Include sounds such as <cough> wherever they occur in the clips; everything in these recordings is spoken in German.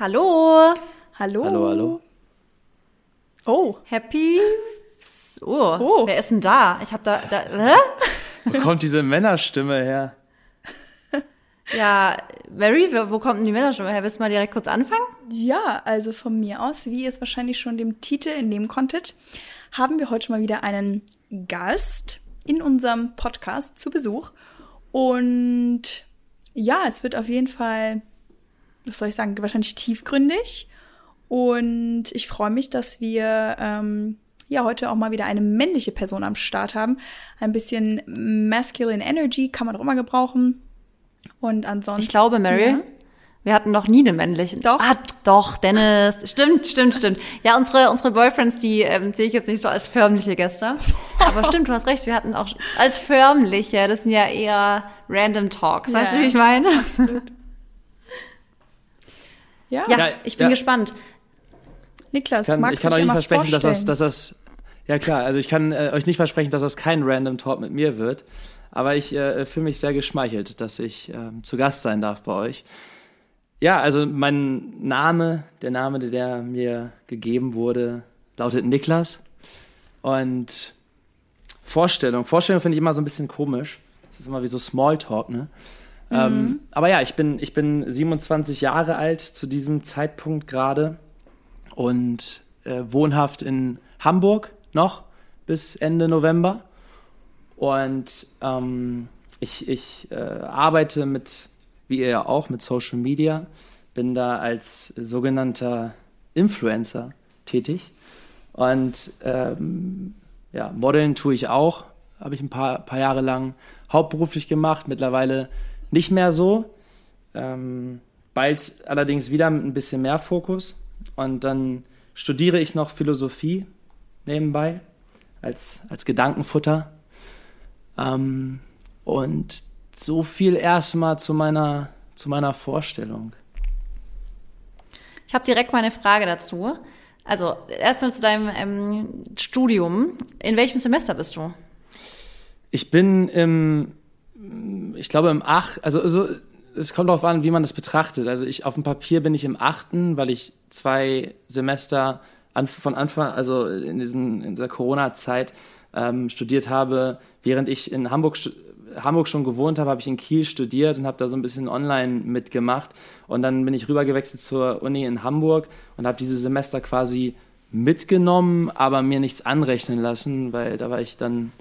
Hallo. Hallo. Hallo, hallo. Oh. Happy. Oh, oh. wer ist denn da? Ich habe da, da. Hä? Wo kommt diese Männerstimme her? Ja, Mary, wo kommt denn die Männerstimme her? Willst du mal direkt kurz anfangen? Ja, also von mir aus, wie ihr es wahrscheinlich schon dem Titel entnehmen konntet, haben wir heute mal wieder einen Gast in unserem Podcast zu Besuch. Und ja, es wird auf jeden Fall, was soll ich sagen, wahrscheinlich tiefgründig. Und ich freue mich, dass wir ähm, ja heute auch mal wieder eine männliche Person am Start haben. Ein bisschen masculine Energy kann man auch immer gebrauchen. Und ansonsten. Ich glaube, Mary, ja. wir hatten noch nie einen männlichen. Doch. Ah, doch, Dennis. Stimmt, stimmt, stimmt. Ja, unsere, unsere Boyfriends, die ähm, sehe ich jetzt nicht so als förmliche Gäste. Aber stimmt, du hast recht, wir hatten auch als förmliche, das sind ja eher random Talks. Weißt ja, du, wie ich meine? Absolut. Ja, ja, ich bin ja. gespannt. Niklas, ich kann, magst ich kann euch nicht versprechen, dass das, dass das, ja klar, also ich kann äh, euch nicht versprechen, dass das kein Random Talk mit mir wird, aber ich äh, fühle mich sehr geschmeichelt, dass ich äh, zu Gast sein darf bei euch. Ja, also mein Name, der Name, der mir gegeben wurde, lautet Niklas und Vorstellung, Vorstellung finde ich immer so ein bisschen komisch. Das ist immer wie so Smalltalk, ne? Mhm. Ähm, aber ja, ich bin, ich bin 27 Jahre alt zu diesem Zeitpunkt gerade und äh, wohnhaft in Hamburg noch bis Ende November. Und ähm, ich, ich äh, arbeite mit, wie ihr ja auch, mit Social Media, bin da als sogenannter Influencer tätig. Und ähm, ja, Modeln tue ich auch, habe ich ein paar, paar Jahre lang hauptberuflich gemacht, mittlerweile nicht mehr so. Ähm, bald allerdings wieder mit ein bisschen mehr Fokus. Und dann studiere ich noch Philosophie nebenbei als, als Gedankenfutter. Ähm, und so viel erstmal zu meiner, zu meiner Vorstellung. Ich habe direkt mal eine Frage dazu. Also erstmal zu deinem ähm, Studium. In welchem Semester bist du? Ich bin im, ich glaube im acht, also, also es kommt darauf an, wie man das betrachtet. Also ich auf dem Papier bin ich im achten, weil ich zwei Semester an, von Anfang, also in, diesen, in dieser Corona-Zeit ähm, studiert habe, während ich in Hamburg, Hamburg schon gewohnt habe, habe ich in Kiel studiert und habe da so ein bisschen online mitgemacht. Und dann bin ich rübergewechselt zur Uni in Hamburg und habe diese Semester quasi mitgenommen, aber mir nichts anrechnen lassen, weil da war ich dann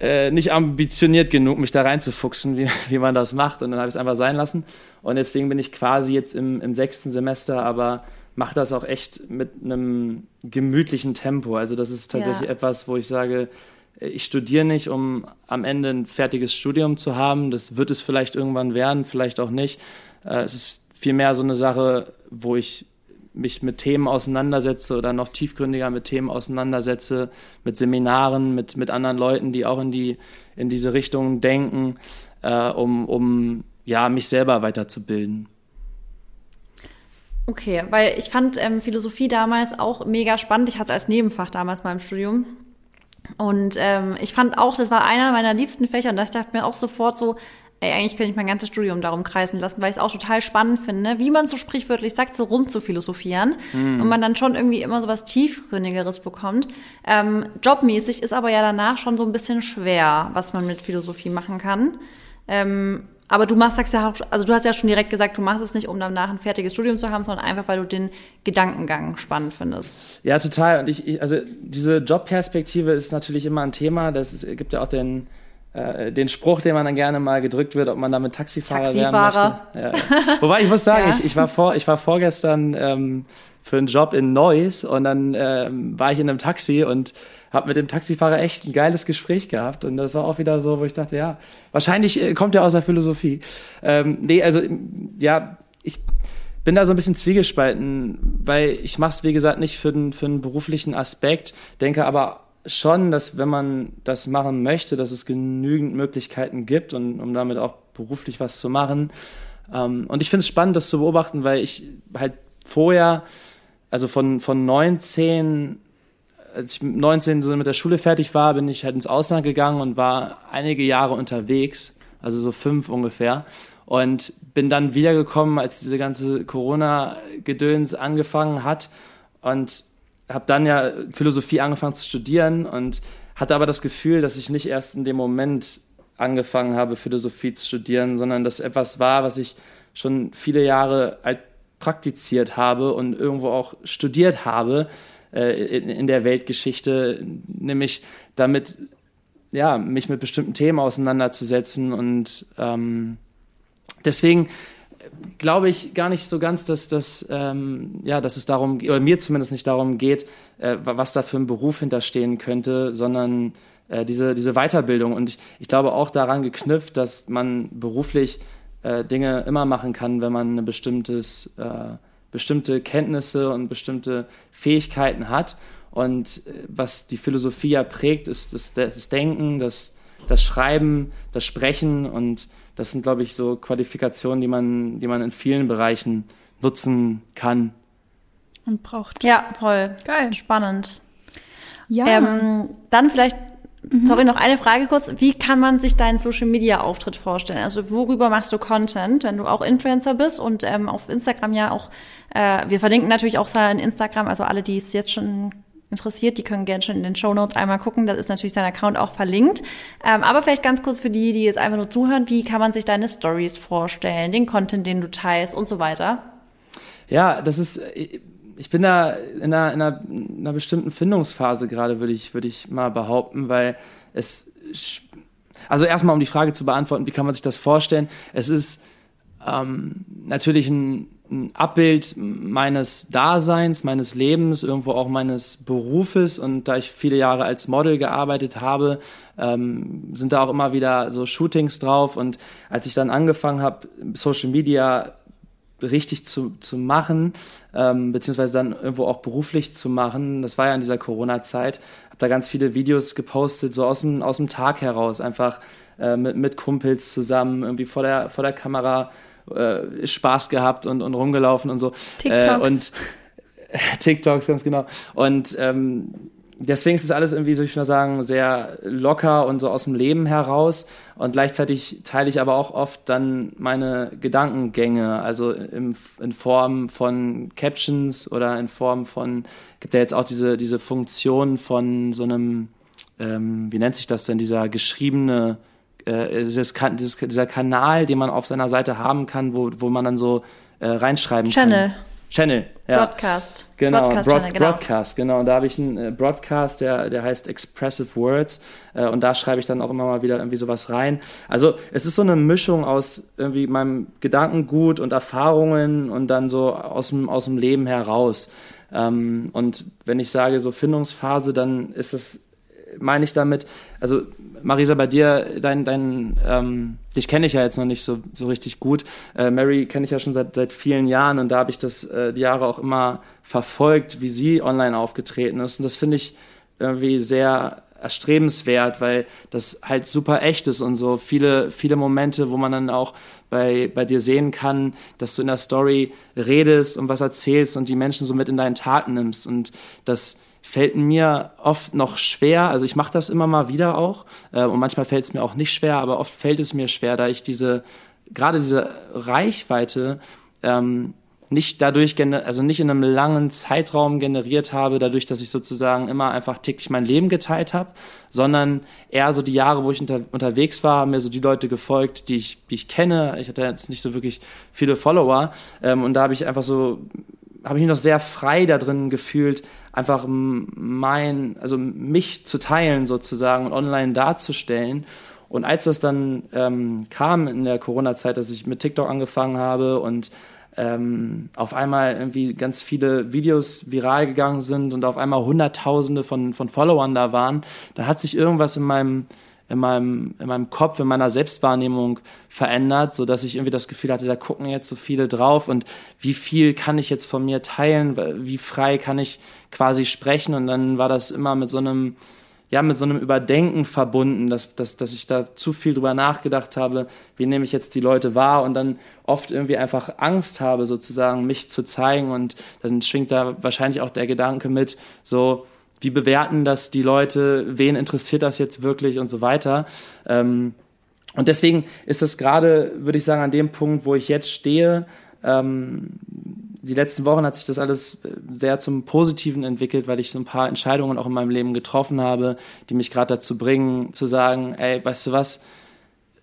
äh, nicht ambitioniert genug, mich da reinzufuchsen, wie, <laughs> wie man das macht. Und dann habe ich es einfach sein lassen. Und deswegen bin ich quasi jetzt im, im sechsten Semester, aber mache das auch echt mit einem gemütlichen Tempo. Also das ist tatsächlich ja. etwas, wo ich sage, ich studiere nicht, um am Ende ein fertiges Studium zu haben. Das wird es vielleicht irgendwann werden, vielleicht auch nicht. Äh, es ist vielmehr so eine Sache, wo ich mich mit Themen auseinandersetze oder noch tiefgründiger mit Themen auseinandersetze, mit Seminaren, mit, mit anderen Leuten, die auch in, die, in diese Richtung denken, äh, um, um ja, mich selber weiterzubilden. Okay, weil ich fand ähm, Philosophie damals auch mega spannend. Ich hatte es als Nebenfach damals mal im Studium. Und ähm, ich fand auch, das war einer meiner liebsten Fächer und da dachte ich mir auch sofort so, ey, eigentlich könnte ich mein ganzes Studium darum kreisen lassen, weil ich es auch total spannend finde, wie man so sprichwörtlich sagt, so rum zu philosophieren mm. und man dann schon irgendwie immer so was Tiefgründigeres bekommt. Ähm, jobmäßig ist aber ja danach schon so ein bisschen schwer, was man mit Philosophie machen kann. Ähm, aber du machst, sagst ja auch, also du hast ja schon direkt gesagt, du machst es nicht, um danach ein fertiges Studium zu haben, sondern einfach, weil du den Gedankengang spannend findest. Ja, total. Und ich, ich also diese Jobperspektive ist natürlich immer ein Thema. Das gibt ja auch den, äh, den Spruch, den man dann gerne mal gedrückt wird, ob man damit Taxifahrer, Taxifahrer. werden möchte. Ja. <laughs> Wobei ich muss sagen, ja. ich, ich, war vor, ich war vorgestern ähm, für einen Job in Neuss und dann ähm, war ich in einem Taxi und habe mit dem Taxifahrer echt ein geiles Gespräch gehabt und das war auch wieder so, wo ich dachte, ja, wahrscheinlich äh, kommt er aus der Philosophie. Ähm, nee, also ja, ich bin da so ein bisschen zwiegespalten, weil ich mache es, wie gesagt, nicht für den, für den beruflichen Aspekt, denke aber schon, dass wenn man das machen möchte, dass es genügend Möglichkeiten gibt und um damit auch beruflich was zu machen. Ähm, und ich finde es spannend, das zu beobachten, weil ich halt vorher, also von, von 19, als ich 19 so mit der Schule fertig war, bin ich halt ins Ausland gegangen und war einige Jahre unterwegs, also so fünf ungefähr. und bin dann wiedergekommen, als diese ganze Corona-Gedöns angefangen hat und habe dann ja Philosophie angefangen zu studieren und hatte aber das Gefühl, dass ich nicht erst in dem Moment angefangen habe, Philosophie zu studieren, sondern dass etwas war, was ich schon viele Jahre alt praktiziert habe und irgendwo auch studiert habe äh, in, in der Weltgeschichte, nämlich damit ja, mich mit bestimmten Themen auseinanderzusetzen. Und ähm, deswegen glaube ich gar nicht so ganz, dass, das, ähm, ja, dass es darum, oder mir zumindest nicht darum geht, äh, was da für ein Beruf hinterstehen könnte, sondern äh, diese, diese Weiterbildung. Und ich, ich glaube auch daran geknüpft, dass man beruflich äh, Dinge immer machen kann, wenn man eine bestimmtes, äh, bestimmte Kenntnisse und bestimmte Fähigkeiten hat. Und äh, was die Philosophie ja prägt, ist das, das Denken, das, das Schreiben, das Sprechen. Und das sind, glaube ich, so Qualifikationen, die man, die man in vielen Bereichen nutzen kann. Und braucht. Ja, voll. Geil. Spannend. Ja. Ähm, dann vielleicht, mhm. sorry, noch eine Frage kurz. Wie kann man sich deinen Social Media Auftritt vorstellen? Also worüber machst du Content, wenn du auch Influencer bist und ähm, auf Instagram ja auch, äh, wir verlinken natürlich auch sein Instagram, also alle, die es jetzt schon interessiert, die können gerne schon in den Show Notes einmal gucken. Da ist natürlich sein Account auch verlinkt. Ähm, aber vielleicht ganz kurz für die, die jetzt einfach nur zuhören, wie kann man sich deine Stories vorstellen, den Content, den du teilst und so weiter? Ja, das ist, ich bin da in einer, in einer, in einer bestimmten Findungsphase gerade, würde ich, würde ich mal behaupten, weil es, also erstmal um die Frage zu beantworten, wie kann man sich das vorstellen? Es ist ähm, natürlich ein ein Abbild meines Daseins, meines Lebens, irgendwo auch meines Berufes. Und da ich viele Jahre als Model gearbeitet habe, ähm, sind da auch immer wieder so Shootings drauf. Und als ich dann angefangen habe, Social Media richtig zu, zu machen, ähm, beziehungsweise dann irgendwo auch beruflich zu machen, das war ja in dieser Corona-Zeit, habe da ganz viele Videos gepostet, so aus dem, aus dem Tag heraus, einfach äh, mit, mit Kumpels zusammen, irgendwie vor der, vor der Kamera äh, Spaß gehabt und, und rumgelaufen und so. TikToks. Äh, und <laughs> TikToks, ganz genau. Und ähm, deswegen ist es alles irgendwie, soll ich mal sagen, sehr locker und so aus dem Leben heraus. Und gleichzeitig teile ich aber auch oft dann meine Gedankengänge, also im, in Form von Captions oder in Form von, gibt ja jetzt auch diese, diese Funktion von so einem, ähm, wie nennt sich das denn, dieser geschriebene äh, dieses, dieses, dieser Kanal, den man auf seiner Seite haben kann, wo, wo man dann so äh, reinschreiben Channel. kann. Channel. Ja. Broadcast. Genau, Broadcast, Broad, Channel, genau. Broadcast, genau. Und da habe ich einen äh, Broadcast, der, der heißt Expressive Words. Äh, und da schreibe ich dann auch immer mal wieder irgendwie sowas rein. Also es ist so eine Mischung aus irgendwie meinem Gedankengut und Erfahrungen und dann so aus dem, aus dem Leben heraus. Ähm, und wenn ich sage so Findungsphase, dann ist es meine ich damit, also Marisa, bei dir, dein, dein, ähm, dich kenne ich ja jetzt noch nicht so, so richtig gut. Äh, Mary kenne ich ja schon seit, seit vielen Jahren und da habe ich das äh, die Jahre auch immer verfolgt, wie sie online aufgetreten ist. Und das finde ich irgendwie sehr erstrebenswert, weil das halt super echt ist und so viele, viele Momente, wo man dann auch bei, bei dir sehen kann, dass du in der Story redest und was erzählst und die Menschen so mit in deinen Tag nimmst und das fällt mir oft noch schwer. Also ich mache das immer mal wieder auch äh, und manchmal fällt es mir auch nicht schwer, aber oft fällt es mir schwer, da ich diese gerade diese Reichweite ähm, nicht dadurch, also nicht in einem langen Zeitraum generiert habe, dadurch, dass ich sozusagen immer einfach täglich mein Leben geteilt habe, sondern eher so die Jahre, wo ich unter, unterwegs war, haben mir so die Leute gefolgt, die ich, die ich kenne. Ich hatte jetzt nicht so wirklich viele Follower ähm, und da habe ich einfach so habe ich mich noch sehr frei da drin gefühlt, einfach mein, also mich zu teilen sozusagen und online darzustellen. Und als das dann ähm, kam in der Corona-Zeit, dass ich mit TikTok angefangen habe und ähm, auf einmal irgendwie ganz viele Videos viral gegangen sind und auf einmal Hunderttausende von, von Followern da waren, dann hat sich irgendwas in meinem in meinem, in meinem Kopf, in meiner Selbstwahrnehmung verändert, so dass ich irgendwie das Gefühl hatte, da gucken jetzt so viele drauf und wie viel kann ich jetzt von mir teilen, wie frei kann ich quasi sprechen? Und dann war das immer mit so einem, ja, mit so einem Überdenken verbunden, dass, dass, dass ich da zu viel drüber nachgedacht habe, wie nehme ich jetzt die Leute wahr und dann oft irgendwie einfach Angst habe, sozusagen mich zu zeigen. Und dann schwingt da wahrscheinlich auch der Gedanke mit, so, wie bewerten das die Leute, wen interessiert das jetzt wirklich und so weiter. Ähm, und deswegen ist es gerade, würde ich sagen, an dem Punkt, wo ich jetzt stehe, ähm, die letzten Wochen hat sich das alles äh, sehr zum Positiven entwickelt, weil ich so ein paar Entscheidungen auch in meinem Leben getroffen habe, die mich gerade dazu bringen, zu sagen, ey, weißt du was,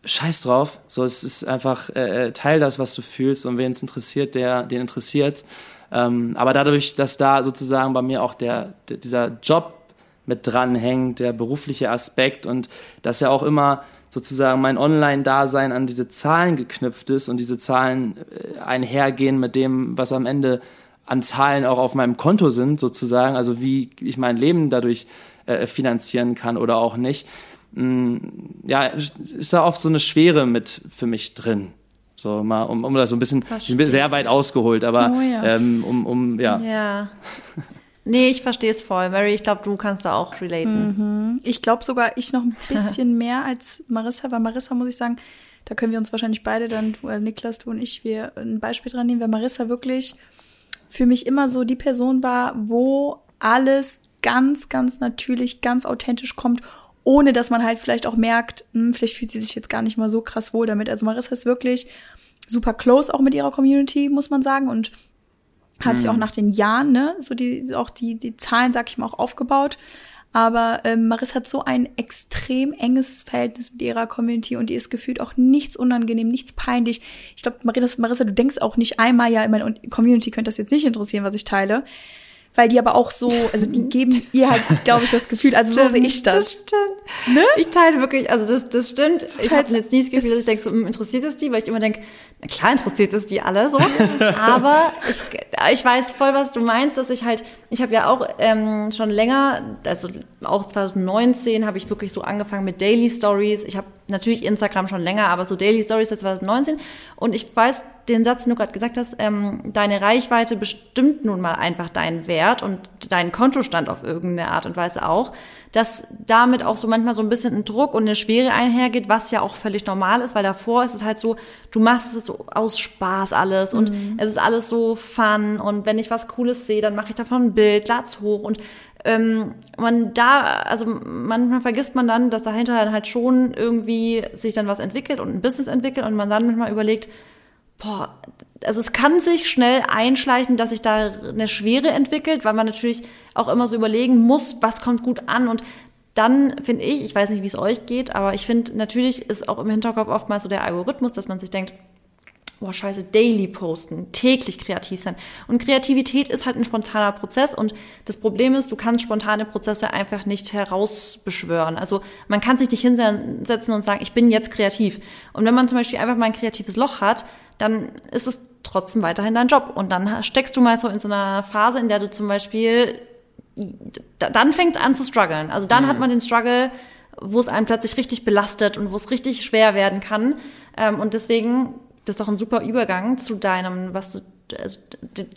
scheiß drauf. So, es ist einfach äh, äh Teil das, was du fühlst und wen es interessiert, der, den interessiert's. Ähm, aber dadurch, dass da sozusagen bei mir auch der, der dieser Job mit dranhängt, der berufliche Aspekt und dass ja auch immer sozusagen mein Online-Dasein an diese Zahlen geknüpft ist und diese Zahlen äh, einhergehen mit dem, was am Ende an Zahlen auch auf meinem Konto sind, sozusagen, also wie ich mein Leben dadurch äh, finanzieren kann oder auch nicht. Mm, ja, ist da oft so eine Schwere mit für mich drin. So mal, um, um das so ein bisschen, sehr weit ausgeholt, aber oh, ja. ähm, um, um, ja. Ja. Nee, ich verstehe es voll. Mary, ich glaube, du kannst da auch relaten. Mhm. Ich glaube sogar, ich noch ein bisschen <laughs> mehr als Marissa, weil Marissa, muss ich sagen, da können wir uns wahrscheinlich beide dann, du, äh, Niklas, du und ich, wir ein Beispiel dran nehmen, weil Marissa wirklich für mich immer so die Person war, wo alles ganz, ganz natürlich, ganz authentisch kommt, ohne dass man halt vielleicht auch merkt, hm, vielleicht fühlt sie sich jetzt gar nicht mal so krass wohl damit. Also Marissa ist wirklich super close auch mit ihrer Community, muss man sagen, und hat mhm. sich auch nach den Jahren, ne, so die, auch die, die Zahlen, sag ich mal, auch aufgebaut. Aber ähm, Marissa hat so ein extrem enges Verhältnis mit ihrer Community und ihr ist gefühlt auch nichts unangenehm, nichts peinlich. Ich glaube, Marissa, Marissa, du denkst auch nicht einmal, ja, meine Community könnte das jetzt nicht interessieren, was ich teile weil die aber auch so, also die <laughs> geben ihr halt, glaube ich, das Gefühl, also stimmt, so sehe ich das. Das stimmt. Ne? Ich teile wirklich, also das, das stimmt. Das ich habe jetzt nie das Gefühl, dass ich denke, so, hm, interessiert es die, weil ich immer denke, na klar interessiert es die alle so. <laughs> aber ich, ich weiß voll, was du meinst, dass ich halt, ich habe ja auch ähm, schon länger, also auch 2019 habe ich wirklich so angefangen mit Daily Stories. Ich habe natürlich Instagram schon länger, aber so Daily Stories seit 2019. Und ich weiß, den Satz, den du gerade gesagt hast, ähm, deine Reichweite bestimmt nun mal einfach deinen Wert und deinen Kontostand auf irgendeine Art und Weise auch, dass damit auch so manchmal so ein bisschen ein Druck und eine Schwere einhergeht, was ja auch völlig normal ist, weil davor ist es halt so, du machst es so aus Spaß alles und mhm. es ist alles so fun und wenn ich was Cooles sehe, dann mache ich davon ein Bild, lad's hoch und ähm, man da, also manchmal vergisst man dann, dass dahinter dann halt schon irgendwie sich dann was entwickelt und ein Business entwickelt und man dann manchmal überlegt, boah, also es kann sich schnell einschleichen, dass sich da eine Schwere entwickelt, weil man natürlich auch immer so überlegen muss, was kommt gut an. Und dann finde ich, ich weiß nicht, wie es euch geht, aber ich finde, natürlich ist auch im Hinterkopf oftmals so der Algorithmus, dass man sich denkt, boah, scheiße, daily posten, täglich kreativ sein. Und Kreativität ist halt ein spontaner Prozess und das Problem ist, du kannst spontane Prozesse einfach nicht herausbeschwören. Also man kann sich nicht hinsetzen und sagen, ich bin jetzt kreativ. Und wenn man zum Beispiel einfach mal ein kreatives Loch hat, dann ist es trotzdem weiterhin dein Job. Und dann steckst du mal so in so einer Phase, in der du zum Beispiel, dann fängt es an zu strugglen. Also dann mhm. hat man den Struggle, wo es einen plötzlich richtig belastet und wo es richtig schwer werden kann. Ähm, und deswegen das ist doch ein super Übergang zu deinem, was du also,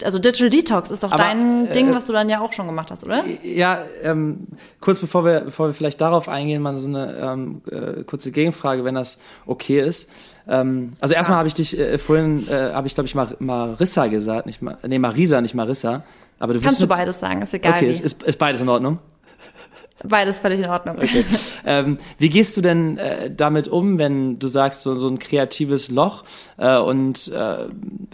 also Digital Detox ist doch Aber, dein äh, Ding, was du dann ja auch schon gemacht hast, oder? Ja, ähm, kurz bevor wir, bevor wir vielleicht darauf eingehen, mal so eine ähm, äh, kurze Gegenfrage, wenn das okay ist. Ähm, also erstmal habe ich dich äh, vorhin, äh, habe ich glaube ich Mar Marissa gesagt, nicht Mar nee Marisa, nicht Marissa. Aber du Kannst du beides sagen, ist egal. Okay, ist, ist, ist beides in Ordnung? Beides völlig in Ordnung. Okay. ähm, wie gehst du denn äh, damit um, wenn du sagst, so, so ein kreatives Loch äh, und äh,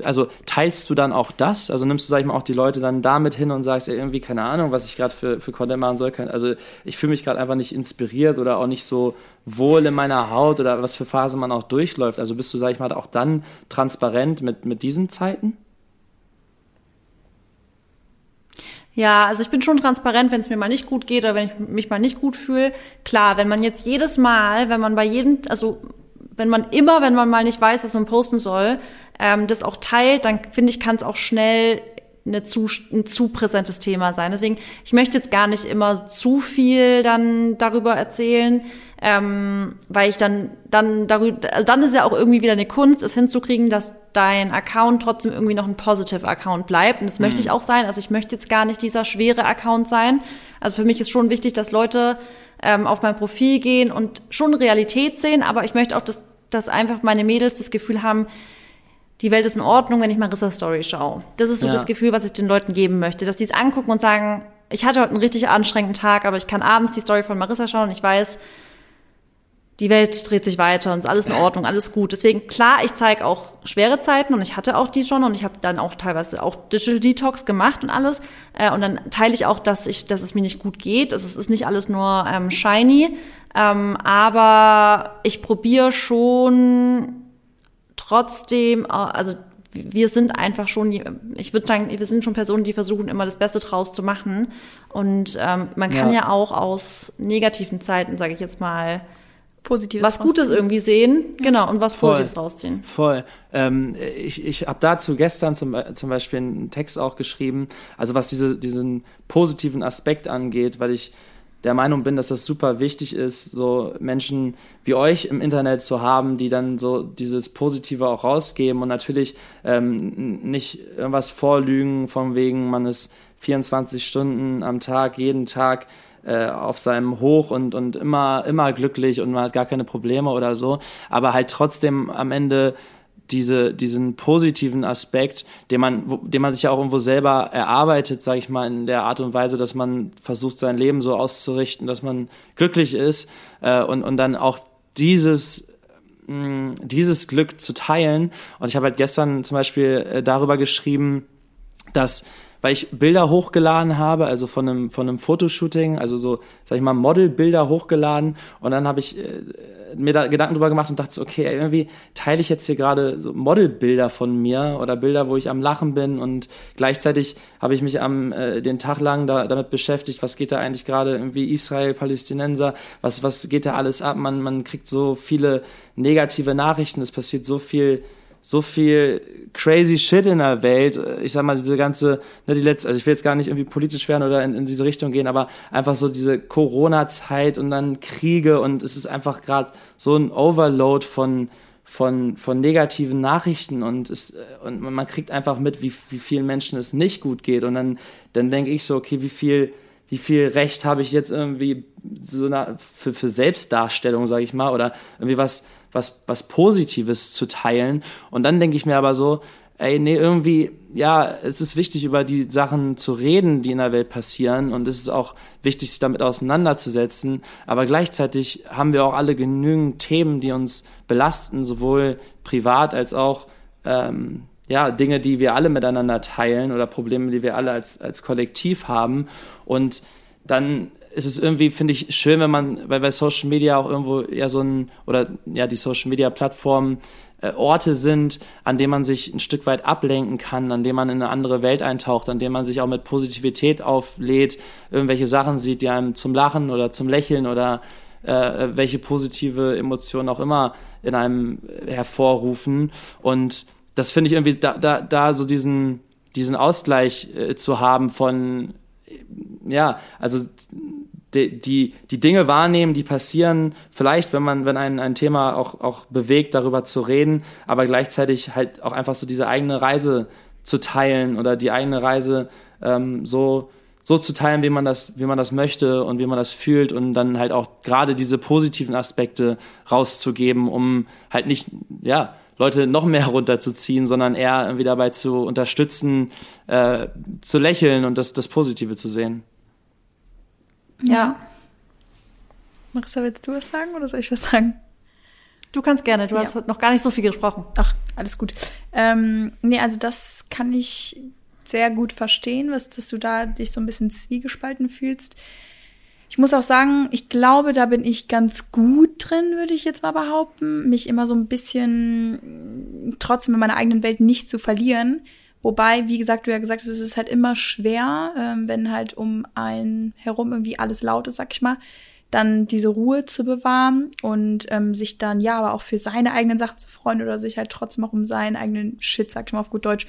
also teilst du dann auch das? Also nimmst du, sag ich mal, auch die Leute dann damit hin und sagst, ey, irgendwie keine Ahnung, was ich gerade für, für Content machen soll. Also ich fühle mich gerade einfach nicht inspiriert oder auch nicht so wohl in meiner Haut oder was für Phase man auch durchläuft. Also bist du, sag ich mal, auch dann transparent mit, mit diesen Zeiten? Ja, also ich bin schon transparent, wenn es mir mal nicht gut geht oder wenn ich mich mal nicht gut fühle. Klar, wenn man jetzt jedes Mal, wenn man bei jedem, also wenn man immer, wenn man mal nicht weiß, was man posten soll, ähm, das auch teilt, dann finde ich, kann es auch schnell eine zu, ein zu präsentes Thema sein. Deswegen, ich möchte jetzt gar nicht immer zu viel dann darüber erzählen ähm, weil ich dann dann darüber, also dann ist ja auch irgendwie wieder eine Kunst, es hinzukriegen, dass dein Account trotzdem irgendwie noch ein positive Account bleibt und das mhm. möchte ich auch sein. Also ich möchte jetzt gar nicht dieser schwere Account sein. Also für mich ist schon wichtig, dass Leute ähm, auf mein Profil gehen und schon Realität sehen, aber ich möchte auch, dass, dass einfach meine Mädels das Gefühl haben, die Welt ist in Ordnung, wenn ich Marissa Story schaue. Das ist so ja. das Gefühl, was ich den Leuten geben möchte, dass die es angucken und sagen, ich hatte heute einen richtig anstrengenden Tag, aber ich kann abends die Story von Marissa schauen und ich weiß, die Welt dreht sich weiter und ist alles in Ordnung, alles gut. Deswegen, klar, ich zeige auch schwere Zeiten und ich hatte auch die schon und ich habe dann auch teilweise auch Digital Detox gemacht und alles. Äh, und dann teile ich auch, dass ich, dass es mir nicht gut geht. Also es ist nicht alles nur ähm, shiny. Ähm, aber ich probiere schon trotzdem, äh, also wir sind einfach schon, ich würde sagen, wir sind schon Personen, die versuchen, immer das Beste draus zu machen. Und ähm, man kann ja. ja auch aus negativen Zeiten, sage ich jetzt mal, Positives was rausziehen. Gutes irgendwie sehen, genau, und was Voll. Positives rausziehen. Voll. Ähm, ich ich habe dazu gestern zum, zum Beispiel einen Text auch geschrieben, also was diese, diesen positiven Aspekt angeht, weil ich der Meinung bin, dass das super wichtig ist, so Menschen wie euch im Internet zu haben, die dann so dieses Positive auch rausgeben und natürlich ähm, nicht irgendwas vorlügen, von wegen, man ist 24 Stunden am Tag, jeden Tag äh, auf seinem Hoch und, und immer, immer glücklich und man hat gar keine Probleme oder so, aber halt trotzdem am Ende diese, diesen positiven Aspekt, den man, den man sich ja auch irgendwo selber erarbeitet, sage ich mal, in der Art und Weise, dass man versucht, sein Leben so auszurichten, dass man glücklich ist äh, und, und dann auch dieses mh, dieses Glück zu teilen. Und ich habe halt gestern zum Beispiel äh, darüber geschrieben, dass weil ich Bilder hochgeladen habe, also von einem, von einem Fotoshooting, also so, sag ich mal, Modelbilder hochgeladen und dann habe ich äh, mir da Gedanken drüber gemacht und dachte so, okay, irgendwie teile ich jetzt hier gerade so Modelbilder von mir oder Bilder, wo ich am Lachen bin und gleichzeitig habe ich mich am äh, den Tag lang da, damit beschäftigt, was geht da eigentlich gerade irgendwie Israel, Palästinenser, was was geht da alles ab? Man man kriegt so viele negative Nachrichten, es passiert so viel so viel crazy shit in der Welt. Ich sag mal, diese ganze, ne, die letzte, also ich will jetzt gar nicht irgendwie politisch werden oder in, in diese Richtung gehen, aber einfach so diese Corona-Zeit und dann Kriege und es ist einfach gerade so ein Overload von, von, von negativen Nachrichten und, es, und man kriegt einfach mit, wie, wie vielen Menschen es nicht gut geht. Und dann, dann denke ich so, okay, wie viel, wie viel Recht habe ich jetzt irgendwie so eine, für, für Selbstdarstellung, sage ich mal, oder irgendwie was, was, was Positives zu teilen. Und dann denke ich mir aber so, ey, nee, irgendwie, ja, es ist wichtig, über die Sachen zu reden, die in der Welt passieren. Und es ist auch wichtig, sich damit auseinanderzusetzen. Aber gleichzeitig haben wir auch alle genügend Themen, die uns belasten, sowohl privat als auch, ähm, ja, Dinge, die wir alle miteinander teilen oder Probleme, die wir alle als, als Kollektiv haben. Und dann ist es irgendwie, finde ich, schön, wenn man, weil bei Social Media auch irgendwo ja so ein, oder ja, die Social Media Plattformen äh, Orte sind, an denen man sich ein Stück weit ablenken kann, an denen man in eine andere Welt eintaucht, an denen man sich auch mit Positivität auflädt, irgendwelche Sachen sieht, die einem zum Lachen oder zum Lächeln oder äh, welche positive Emotionen auch immer in einem hervorrufen. Und das finde ich irgendwie, da, da, da so diesen, diesen Ausgleich äh, zu haben von ja, also die, die, die Dinge wahrnehmen, die passieren, vielleicht, wenn man, wenn ein, ein Thema auch, auch bewegt, darüber zu reden, aber gleichzeitig halt auch einfach so diese eigene Reise zu teilen oder die eigene Reise ähm, so, so zu teilen, wie man das, wie man das möchte und wie man das fühlt und dann halt auch gerade diese positiven Aspekte rauszugeben, um halt nicht, ja, Leute noch mehr <laughs> runterzuziehen, sondern eher irgendwie dabei zu unterstützen, äh, zu lächeln und das, das Positive zu sehen. Ja. Marissa, willst du was sagen oder soll ich was sagen? Du kannst gerne, du ja. hast noch gar nicht so viel gesprochen. Ach, alles gut. Ähm, nee, also das kann ich sehr gut verstehen, was, dass du da dich so ein bisschen zwiegespalten fühlst. Ich muss auch sagen, ich glaube, da bin ich ganz gut drin, würde ich jetzt mal behaupten, mich immer so ein bisschen trotzdem in meiner eigenen Welt nicht zu verlieren. Wobei, wie gesagt, du ja gesagt hast, es ist halt immer schwer, ähm, wenn halt um einen herum irgendwie alles laut ist, sag ich mal, dann diese Ruhe zu bewahren und ähm, sich dann ja aber auch für seine eigenen Sachen zu freuen oder sich halt trotzdem auch um seinen eigenen Shit, sag ich mal auf gut Deutsch,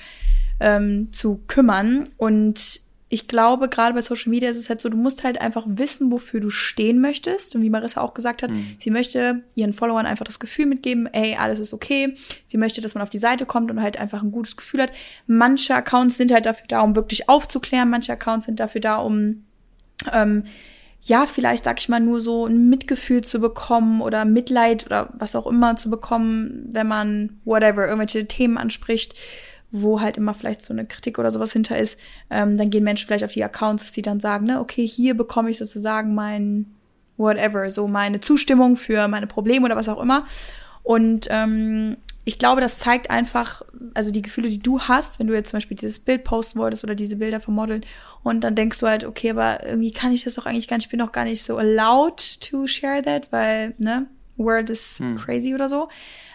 ähm, zu kümmern. Und ich glaube, gerade bei Social Media ist es halt so, du musst halt einfach wissen, wofür du stehen möchtest. Und wie Marissa auch gesagt hat, mhm. sie möchte ihren Followern einfach das Gefühl mitgeben, ey, alles ist okay. Sie möchte, dass man auf die Seite kommt und halt einfach ein gutes Gefühl hat. Manche Accounts sind halt dafür da, um wirklich aufzuklären. Manche Accounts sind dafür da, um, ähm, ja, vielleicht, sag ich mal, nur so ein Mitgefühl zu bekommen oder Mitleid oder was auch immer zu bekommen, wenn man whatever, irgendwelche Themen anspricht wo halt immer vielleicht so eine Kritik oder sowas hinter ist, ähm, dann gehen Menschen vielleicht auf die Accounts, die dann sagen, ne, okay, hier bekomme ich sozusagen mein, whatever, so meine Zustimmung für meine Probleme oder was auch immer. Und ähm, ich glaube, das zeigt einfach, also die Gefühle, die du hast, wenn du jetzt zum Beispiel dieses Bild posten wolltest oder diese Bilder vom Modeln und dann denkst du halt, okay, aber irgendwie kann ich das doch eigentlich gar nicht, ich bin doch gar nicht so allowed to share that, weil, ne, world is hm. crazy oder so.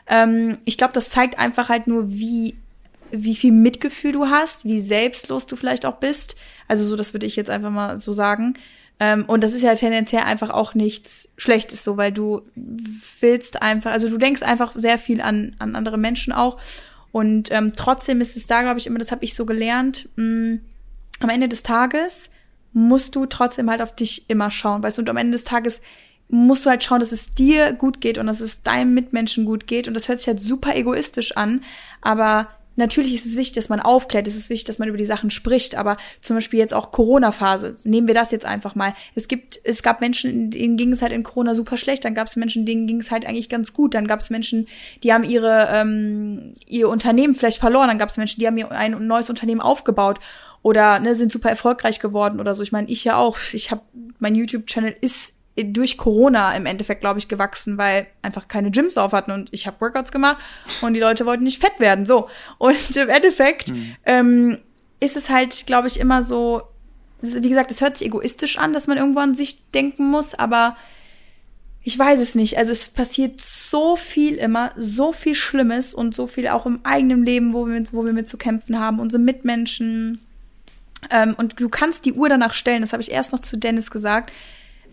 Ähm, ich glaube, das zeigt einfach halt nur, wie wie viel Mitgefühl du hast, wie selbstlos du vielleicht auch bist. Also so, das würde ich jetzt einfach mal so sagen. Ähm, und das ist ja tendenziell einfach auch nichts Schlechtes, so, weil du willst einfach, also du denkst einfach sehr viel an, an andere Menschen auch. Und ähm, trotzdem ist es da, glaube ich, immer, das habe ich so gelernt, mh, mm, am Ende des Tages musst du trotzdem halt auf dich immer schauen, weißt du, und am Ende des Tages musst du halt schauen, dass es dir gut geht und dass es deinem Mitmenschen gut geht. Und das hört sich halt super egoistisch an, aber Natürlich ist es wichtig, dass man aufklärt, es ist wichtig, dass man über die Sachen spricht, aber zum Beispiel jetzt auch Corona-Phase, nehmen wir das jetzt einfach mal. Es gibt, es gab Menschen, denen ging es halt in Corona super schlecht, dann gab es Menschen, denen ging es halt eigentlich ganz gut, dann gab es Menschen, die haben ihre, ähm, ihr Unternehmen vielleicht verloren, dann gab es Menschen, die haben ihr ein neues Unternehmen aufgebaut oder ne, sind super erfolgreich geworden oder so. Ich meine, ich ja auch. Ich habe mein YouTube-Channel ist durch Corona im Endeffekt, glaube ich, gewachsen, weil einfach keine Gyms auf hatten und ich habe Workouts gemacht und die Leute wollten nicht fett werden. So. Und im Endeffekt mhm. ähm, ist es halt, glaube ich, immer so, wie gesagt, es hört sich egoistisch an, dass man irgendwo an sich denken muss, aber ich weiß es nicht. Also es passiert so viel immer, so viel Schlimmes und so viel auch im eigenen Leben, wo wir, mit, wo wir mit zu kämpfen haben, unsere Mitmenschen. Ähm, und du kannst die Uhr danach stellen, das habe ich erst noch zu Dennis gesagt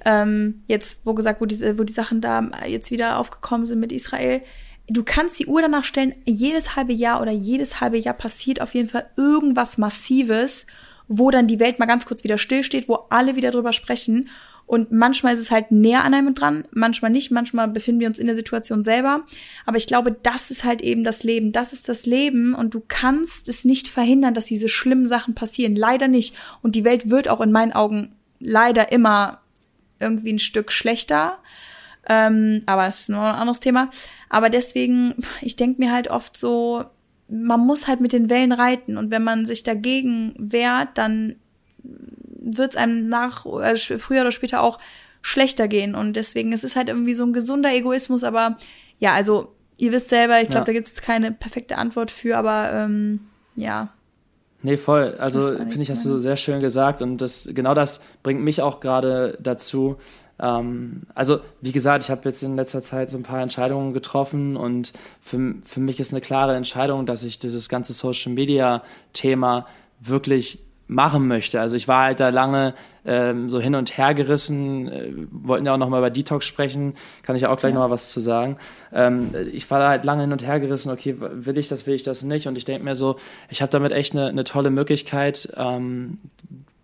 ähm, jetzt, wo gesagt, wo diese, wo die Sachen da jetzt wieder aufgekommen sind mit Israel, du kannst die Uhr danach stellen, jedes halbe Jahr oder jedes halbe Jahr passiert auf jeden Fall irgendwas Massives, wo dann die Welt mal ganz kurz wieder stillsteht, wo alle wieder drüber sprechen. Und manchmal ist es halt näher an einem dran, manchmal nicht, manchmal befinden wir uns in der Situation selber. Aber ich glaube, das ist halt eben das Leben. Das ist das Leben und du kannst es nicht verhindern, dass diese schlimmen Sachen passieren. Leider nicht. Und die Welt wird auch in meinen Augen leider immer irgendwie ein Stück schlechter. Ähm, aber es ist nur ein anderes Thema. Aber deswegen, ich denke mir halt oft so, man muss halt mit den Wellen reiten. Und wenn man sich dagegen wehrt, dann wird es einem nach, also früher oder später auch schlechter gehen. Und deswegen, es ist halt irgendwie so ein gesunder Egoismus, aber ja, also ihr wisst selber, ich glaube, ja. da gibt es keine perfekte Antwort für, aber ähm, ja. Nee, voll. Also finde ich, hast du sehr schön gesagt und das genau das bringt mich auch gerade dazu. Ähm, also wie gesagt, ich habe jetzt in letzter Zeit so ein paar Entscheidungen getroffen und für, für mich ist eine klare Entscheidung, dass ich dieses ganze Social Media Thema wirklich machen möchte. Also ich war halt da lange ähm, so hin und her gerissen, äh, wollten ja auch nochmal über Detox sprechen, kann ich ja auch gleich ja. nochmal was zu sagen. Ähm, ich war da halt lange hin und her gerissen, okay, will ich das, will ich das nicht? Und ich denke mir so, ich habe damit echt eine, eine tolle Möglichkeit, ähm,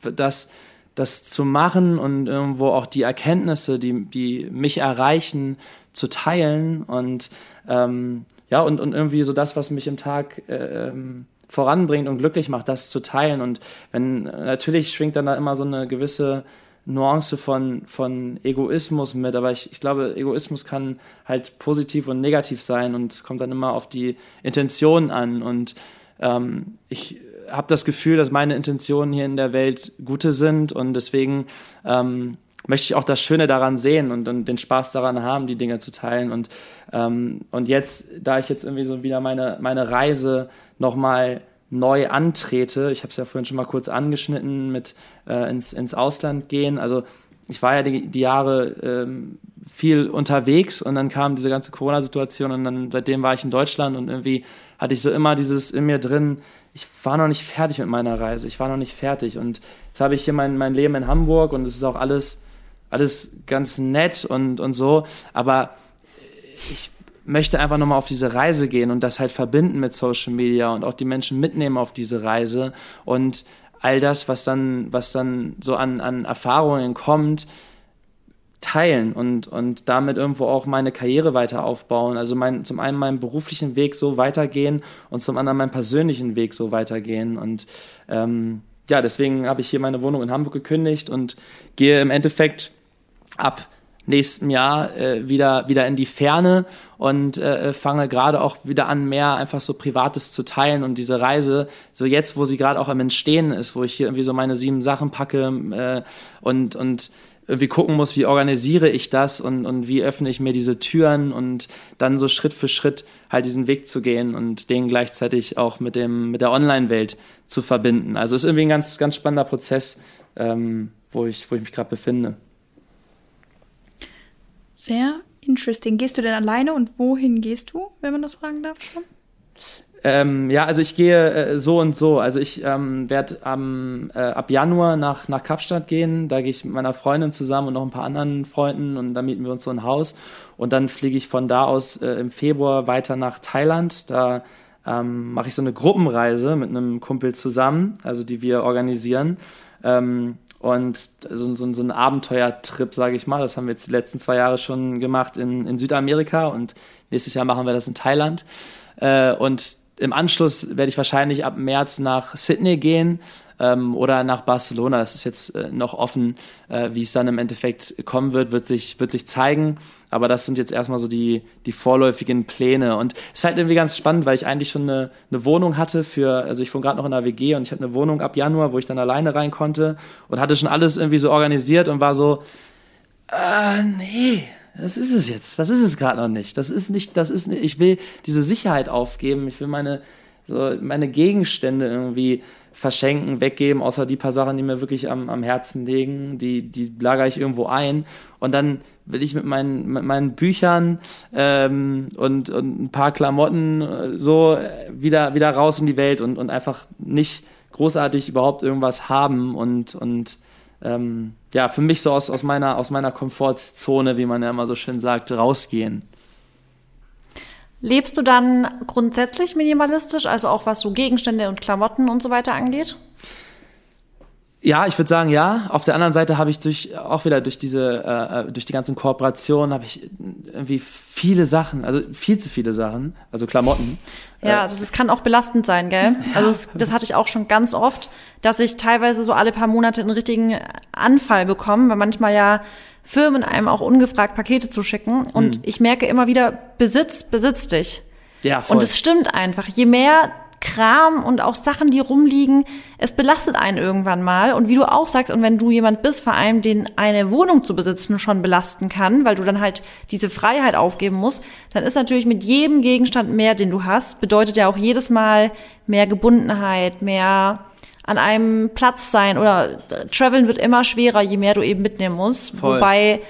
das, das zu machen und irgendwo auch die Erkenntnisse, die, die mich erreichen, zu teilen und ähm, ja, und, und irgendwie so das, was mich im Tag äh, ähm, voranbringt und glücklich macht, das zu teilen. Und wenn, natürlich schwingt dann da immer so eine gewisse Nuance von, von Egoismus mit, aber ich, ich glaube, Egoismus kann halt positiv und negativ sein und kommt dann immer auf die Intention an. Und ähm, ich habe das Gefühl, dass meine Intentionen hier in der Welt gute sind und deswegen ähm, möchte ich auch das Schöne daran sehen und, und den Spaß daran haben, die Dinge zu teilen. Und, ähm, und jetzt, da ich jetzt irgendwie so wieder meine, meine Reise nochmal neu antrete, ich habe es ja vorhin schon mal kurz angeschnitten, mit äh, ins, ins Ausland gehen. Also ich war ja die, die Jahre ähm, viel unterwegs und dann kam diese ganze Corona-Situation und dann seitdem war ich in Deutschland und irgendwie hatte ich so immer dieses in mir drin, ich war noch nicht fertig mit meiner Reise, ich war noch nicht fertig und jetzt habe ich hier mein, mein Leben in Hamburg und es ist auch alles alles ganz nett und, und so, aber ich möchte einfach nochmal auf diese Reise gehen und das halt verbinden mit Social Media und auch die Menschen mitnehmen auf diese Reise und all das, was dann, was dann so an, an Erfahrungen kommt, teilen und, und damit irgendwo auch meine Karriere weiter aufbauen. Also mein, zum einen meinen beruflichen Weg so weitergehen und zum anderen meinen persönlichen Weg so weitergehen. Und ähm, ja, deswegen habe ich hier meine Wohnung in Hamburg gekündigt und gehe im Endeffekt ab nächstem Jahr äh, wieder wieder in die Ferne und äh, fange gerade auch wieder an mehr einfach so privates zu teilen und diese Reise so jetzt wo sie gerade auch im Entstehen ist wo ich hier irgendwie so meine sieben Sachen packe äh, und und irgendwie gucken muss, wie organisiere ich das und, und wie öffne ich mir diese Türen und dann so Schritt für Schritt halt diesen Weg zu gehen und den gleichzeitig auch mit dem mit der Online-Welt zu verbinden. Also ist irgendwie ein ganz ganz spannender Prozess, ähm, wo ich wo ich mich gerade befinde. Sehr interesting. Gehst du denn alleine und wohin gehst du, wenn man das fragen darf schon? Ähm, ja, also ich gehe äh, so und so. Also ich ähm, werde ähm, äh, ab Januar nach, nach Kapstadt gehen. Da gehe ich mit meiner Freundin zusammen und noch ein paar anderen Freunden und da mieten wir uns so ein Haus. Und dann fliege ich von da aus äh, im Februar weiter nach Thailand. Da ähm, mache ich so eine Gruppenreise mit einem Kumpel zusammen, also die wir organisieren. Ähm, und so, so, so ein Abenteuertrip, sage ich mal. Das haben wir jetzt die letzten zwei Jahre schon gemacht in, in Südamerika und nächstes Jahr machen wir das in Thailand. Äh, und im Anschluss werde ich wahrscheinlich ab März nach Sydney gehen ähm, oder nach Barcelona. Das ist jetzt äh, noch offen, äh, wie es dann im Endeffekt kommen wird, wird sich, wird sich zeigen. Aber das sind jetzt erstmal so die, die vorläufigen Pläne. Und es ist halt irgendwie ganz spannend, weil ich eigentlich schon eine, eine Wohnung hatte für, also ich wohne gerade noch in der WG und ich hatte eine Wohnung ab Januar, wo ich dann alleine rein konnte und hatte schon alles irgendwie so organisiert und war so, äh, nee, das ist es jetzt. Das ist es gerade noch nicht. Das ist nicht, das ist nicht, ich will diese Sicherheit aufgeben. Ich will meine, so meine Gegenstände irgendwie verschenken, weggeben, außer die paar Sachen, die mir wirklich am, am Herzen liegen, die, die lagere ich irgendwo ein. Und dann will ich mit meinen, mit meinen Büchern ähm, und, und ein paar Klamotten äh, so wieder, wieder raus in die Welt und, und einfach nicht großartig überhaupt irgendwas haben und, und ähm, ja, für mich so aus, aus, meiner, aus meiner Komfortzone, wie man ja immer so schön sagt, rausgehen. Lebst du dann grundsätzlich minimalistisch, also auch was so Gegenstände und Klamotten und so weiter angeht? Ja, ich würde sagen, ja. Auf der anderen Seite habe ich durch auch wieder durch diese äh, durch die ganzen Kooperationen habe ich irgendwie viele Sachen, also viel zu viele Sachen, also Klamotten. Ja, das ist, kann auch belastend sein, gell? <laughs> Also das, das hatte ich auch schon ganz oft, dass ich teilweise so alle paar Monate einen richtigen Anfall bekomme, weil manchmal ja Firmen einem auch ungefragt Pakete zuschicken und mhm. ich merke immer wieder Besitz besitzt dich. Ja, voll. Und es stimmt einfach. Je mehr Kram und auch Sachen, die rumliegen, es belastet einen irgendwann mal. Und wie du auch sagst, und wenn du jemand bist, vor allem den eine Wohnung zu besitzen schon belasten kann, weil du dann halt diese Freiheit aufgeben musst, dann ist natürlich mit jedem Gegenstand mehr, den du hast, bedeutet ja auch jedes Mal mehr Gebundenheit, mehr an einem Platz sein oder äh, traveln wird immer schwerer, je mehr du eben mitnehmen musst. Voll. Wobei,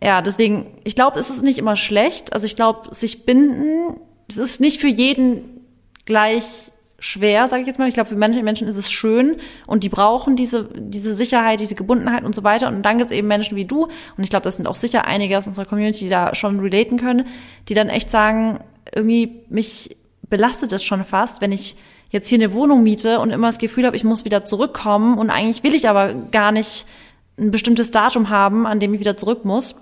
ja, deswegen, ich glaube, es ist nicht immer schlecht. Also ich glaube, sich binden, es ist nicht für jeden gleich schwer, sage ich jetzt mal. Ich glaube, für manche Menschen ist es schön und die brauchen diese, diese Sicherheit, diese Gebundenheit und so weiter. Und dann gibt es eben Menschen wie du, und ich glaube, das sind auch sicher einige aus unserer Community, die da schon relaten können, die dann echt sagen, irgendwie mich belastet es schon fast, wenn ich jetzt hier eine Wohnung miete und immer das Gefühl habe, ich muss wieder zurückkommen und eigentlich will ich aber gar nicht ein bestimmtes Datum haben, an dem ich wieder zurück muss.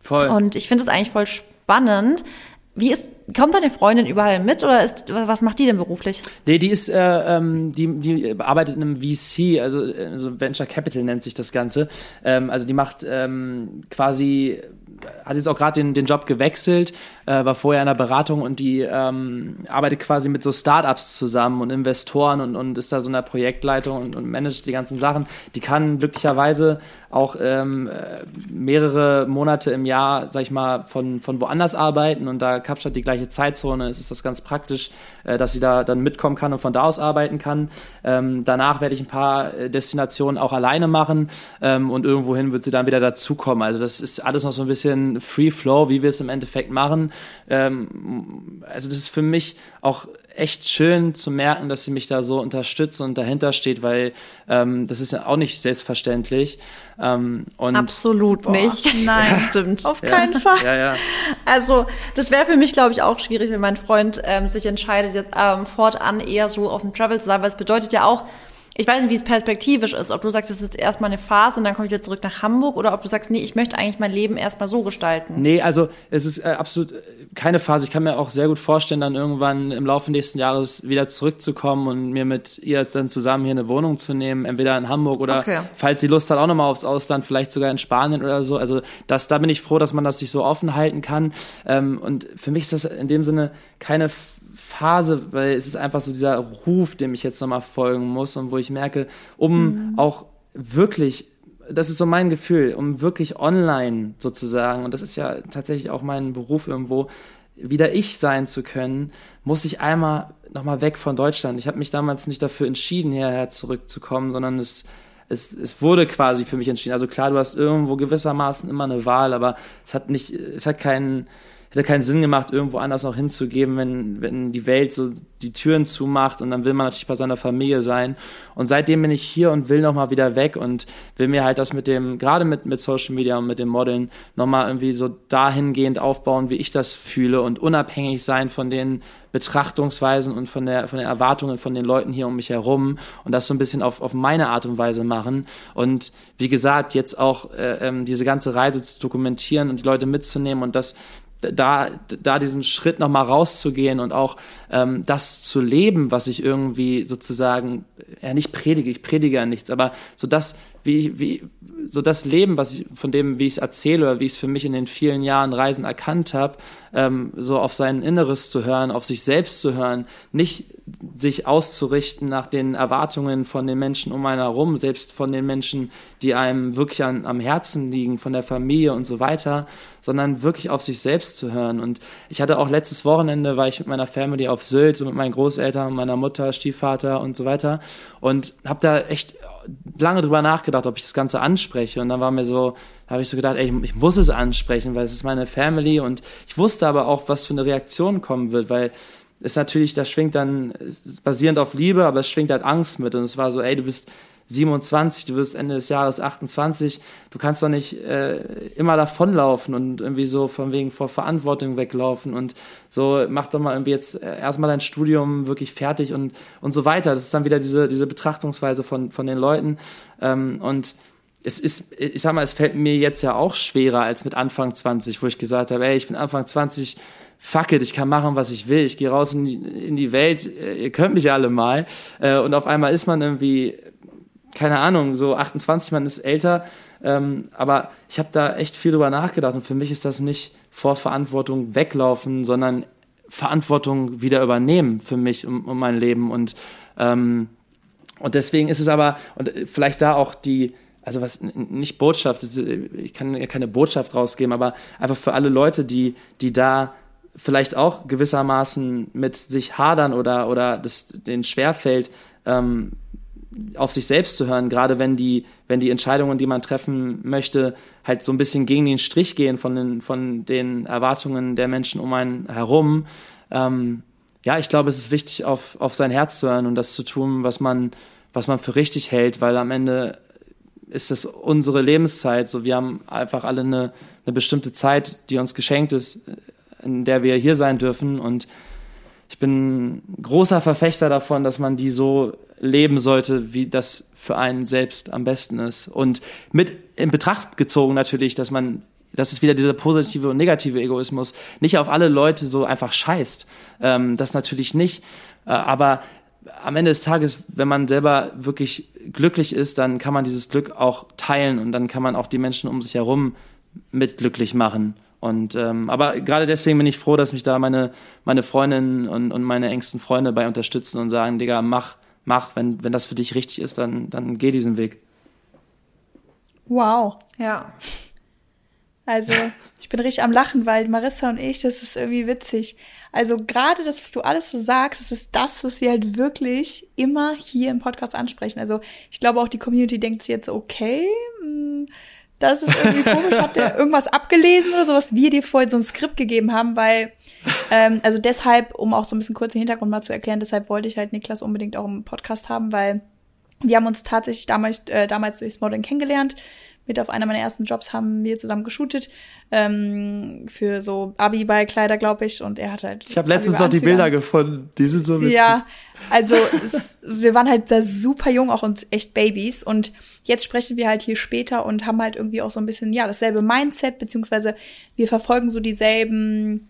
Voll. Und ich finde es eigentlich voll spannend. Wie ist Kommt deine Freundin überall mit oder ist, was macht die denn beruflich? Nee, die ist, äh, ähm, die, die arbeitet in einem VC, also, also Venture Capital nennt sich das Ganze. Ähm, also die macht ähm, quasi hat jetzt auch gerade den, den Job gewechselt, äh, war vorher in der Beratung und die ähm, arbeitet quasi mit so Startups zusammen und Investoren und, und ist da so in der Projektleitung und, und managt die ganzen Sachen. Die kann glücklicherweise auch ähm, äh, mehrere Monate im Jahr, sag ich mal, von, von woanders arbeiten und da Kapstadt die gleiche Zeitzone ist, ist das ganz praktisch, äh, dass sie da dann mitkommen kann und von da aus arbeiten kann. Ähm, danach werde ich ein paar äh, Destinationen auch alleine machen ähm, und irgendwohin wird sie dann wieder dazukommen. Also das ist alles noch so ein bisschen Free Flow, wie wir es im Endeffekt machen. Ähm, also das ist für mich auch echt schön zu merken, dass sie mich da so unterstützt und dahinter steht, weil ähm, das ist ja auch nicht selbstverständlich. Ähm, und Absolut boah, nicht. <laughs> Nein, ja. stimmt. Auf keinen ja. Fall. Ja, ja. Also das wäre für mich, glaube ich, auch schwierig, wenn mein Freund ähm, sich entscheidet, jetzt ähm, fortan eher so auf dem Travel zu sein, weil es bedeutet ja auch, ich weiß nicht, wie es perspektivisch ist, ob du sagst, es ist erstmal eine Phase und dann komme ich wieder zurück nach Hamburg oder ob du sagst, nee, ich möchte eigentlich mein Leben erstmal so gestalten. Nee, also es ist äh, absolut äh, keine Phase. Ich kann mir auch sehr gut vorstellen, dann irgendwann im Laufe nächsten Jahres wieder zurückzukommen und mir mit ihr dann zusammen hier eine Wohnung zu nehmen, entweder in Hamburg oder okay. falls sie Lust hat, auch nochmal aufs Ausland, vielleicht sogar in Spanien oder so. Also das, da bin ich froh, dass man das sich so offen halten kann. Ähm, und für mich ist das in dem Sinne keine Phase, weil es ist einfach so dieser Ruf, dem ich jetzt nochmal folgen muss und wo ich merke, um mhm. auch wirklich das ist so mein Gefühl, um wirklich online sozusagen, und das ist ja tatsächlich auch mein Beruf irgendwo, wieder ich sein zu können, muss ich einmal nochmal weg von Deutschland. Ich habe mich damals nicht dafür entschieden, hierher zurückzukommen, sondern es, es, es wurde quasi für mich entschieden. Also klar, du hast irgendwo gewissermaßen immer eine Wahl, aber es hat nicht, es hat keinen, hätte keinen Sinn gemacht, irgendwo anders noch hinzugeben, wenn, wenn die Welt so die Türen zumacht und dann will man natürlich bei seiner Familie sein. Und seitdem bin ich hier und will nochmal wieder weg und will mir halt das mit dem, gerade mit, mit Social Media und mit dem Modeln, nochmal irgendwie so dahingehend aufbauen, wie ich das fühle und unabhängig sein von den Betrachtungsweisen und von der, von den Erwartungen von den Leuten hier um mich herum und das so ein bisschen auf, auf meine Art und Weise machen. Und wie gesagt, jetzt auch äh, ähm, diese ganze Reise zu dokumentieren und die Leute mitzunehmen und das da, da diesen Schritt nochmal rauszugehen und auch ähm, das zu leben, was ich irgendwie sozusagen, ja nicht predige, ich predige ja nichts, aber so das, wie, wie, so das Leben, was ich, von dem, wie ich es erzähle oder wie ich es für mich in den vielen Jahren Reisen erkannt habe, ähm, so auf sein Inneres zu hören, auf sich selbst zu hören, nicht sich auszurichten nach den Erwartungen von den Menschen um einen herum, selbst von den Menschen, die einem wirklich an, am Herzen liegen, von der Familie und so weiter, sondern wirklich auf sich selbst zu hören. Und ich hatte auch letztes Wochenende, war ich mit meiner Family auf Sylt, so mit meinen Großeltern, meiner Mutter, Stiefvater und so weiter und habe da echt lange drüber nachgedacht, ob ich das Ganze anspreche. Und dann war mir so, habe ich so gedacht, ey, ich, ich muss es ansprechen, weil es ist meine Family und ich wusste aber auch, was für eine Reaktion kommen wird, weil es natürlich, das schwingt dann, basierend auf Liebe, aber es schwingt halt Angst mit. Und es war so, ey, du bist 27, du wirst Ende des Jahres 28, du kannst doch nicht äh, immer davonlaufen und irgendwie so von wegen vor Verantwortung weglaufen und so, mach doch mal irgendwie jetzt äh, erstmal dein Studium wirklich fertig und, und so weiter. Das ist dann wieder diese, diese Betrachtungsweise von, von den Leuten. Ähm, und es ist, ich sag mal, es fällt mir jetzt ja auch schwerer als mit Anfang 20, wo ich gesagt habe, ey, ich bin Anfang 20, fuck it, ich kann machen, was ich will, ich gehe raus in die, in die Welt, äh, ihr könnt mich alle mal. Äh, und auf einmal ist man irgendwie keine Ahnung, so 28, man ist älter, ähm, aber ich habe da echt viel drüber nachgedacht und für mich ist das nicht vor Verantwortung weglaufen, sondern Verantwortung wieder übernehmen für mich um, um mein Leben und ähm, und deswegen ist es aber und vielleicht da auch die also was nicht Botschaft, ich kann ja keine Botschaft rausgeben, aber einfach für alle Leute, die die da vielleicht auch gewissermaßen mit sich hadern oder oder das denen schwerfällt, ähm, auf sich selbst zu hören, gerade wenn die, wenn die Entscheidungen, die man treffen möchte, halt so ein bisschen gegen den Strich gehen von den, von den Erwartungen der Menschen um einen herum. Ähm, ja, ich glaube, es ist wichtig, auf, auf sein Herz zu hören und das zu tun, was man, was man für richtig hält, weil am Ende ist das unsere Lebenszeit. So, wir haben einfach alle eine, eine bestimmte Zeit, die uns geschenkt ist, in der wir hier sein dürfen und ich bin großer Verfechter davon, dass man die so leben sollte, wie das für einen selbst am besten ist. Und mit in Betracht gezogen natürlich, dass man, das ist wieder dieser positive und negative Egoismus, nicht auf alle Leute so einfach scheißt. Ähm, das natürlich nicht. Äh, aber am Ende des Tages, wenn man selber wirklich glücklich ist, dann kann man dieses Glück auch teilen und dann kann man auch die Menschen um sich herum mit glücklich machen. Und ähm, aber gerade deswegen bin ich froh, dass mich da meine meine Freundinnen und, und meine engsten Freunde bei unterstützen und sagen, Digga, mach mach, wenn wenn das für dich richtig ist, dann dann geh diesen Weg. Wow. Ja. Also ich bin richtig am Lachen, weil Marissa und ich, das ist irgendwie witzig. Also gerade das, was du alles so sagst, das ist das, was wir halt wirklich immer hier im Podcast ansprechen. Also ich glaube auch die Community denkt sich jetzt, okay, mh, hm, das ist irgendwie komisch. Hat der irgendwas abgelesen oder so, was wir dir vorhin so ein Skript gegeben haben, weil, ähm, also deshalb, um auch so ein bisschen kurz den Hintergrund mal zu erklären, deshalb wollte ich halt Niklas unbedingt auch im Podcast haben, weil wir haben uns tatsächlich damals, äh, damals durchs Modeln kennengelernt mit auf einer meiner ersten Jobs haben wir zusammen geshootet ähm, für so Abi bei Kleider, glaube ich. Und er hat halt. Ich habe letztens noch die Bilder gefunden. Die sind so witzig. Ja, also es, wir waren halt da super jung, auch uns echt Babys. Und jetzt sprechen wir halt hier später und haben halt irgendwie auch so ein bisschen ja dasselbe Mindset beziehungsweise wir verfolgen so dieselben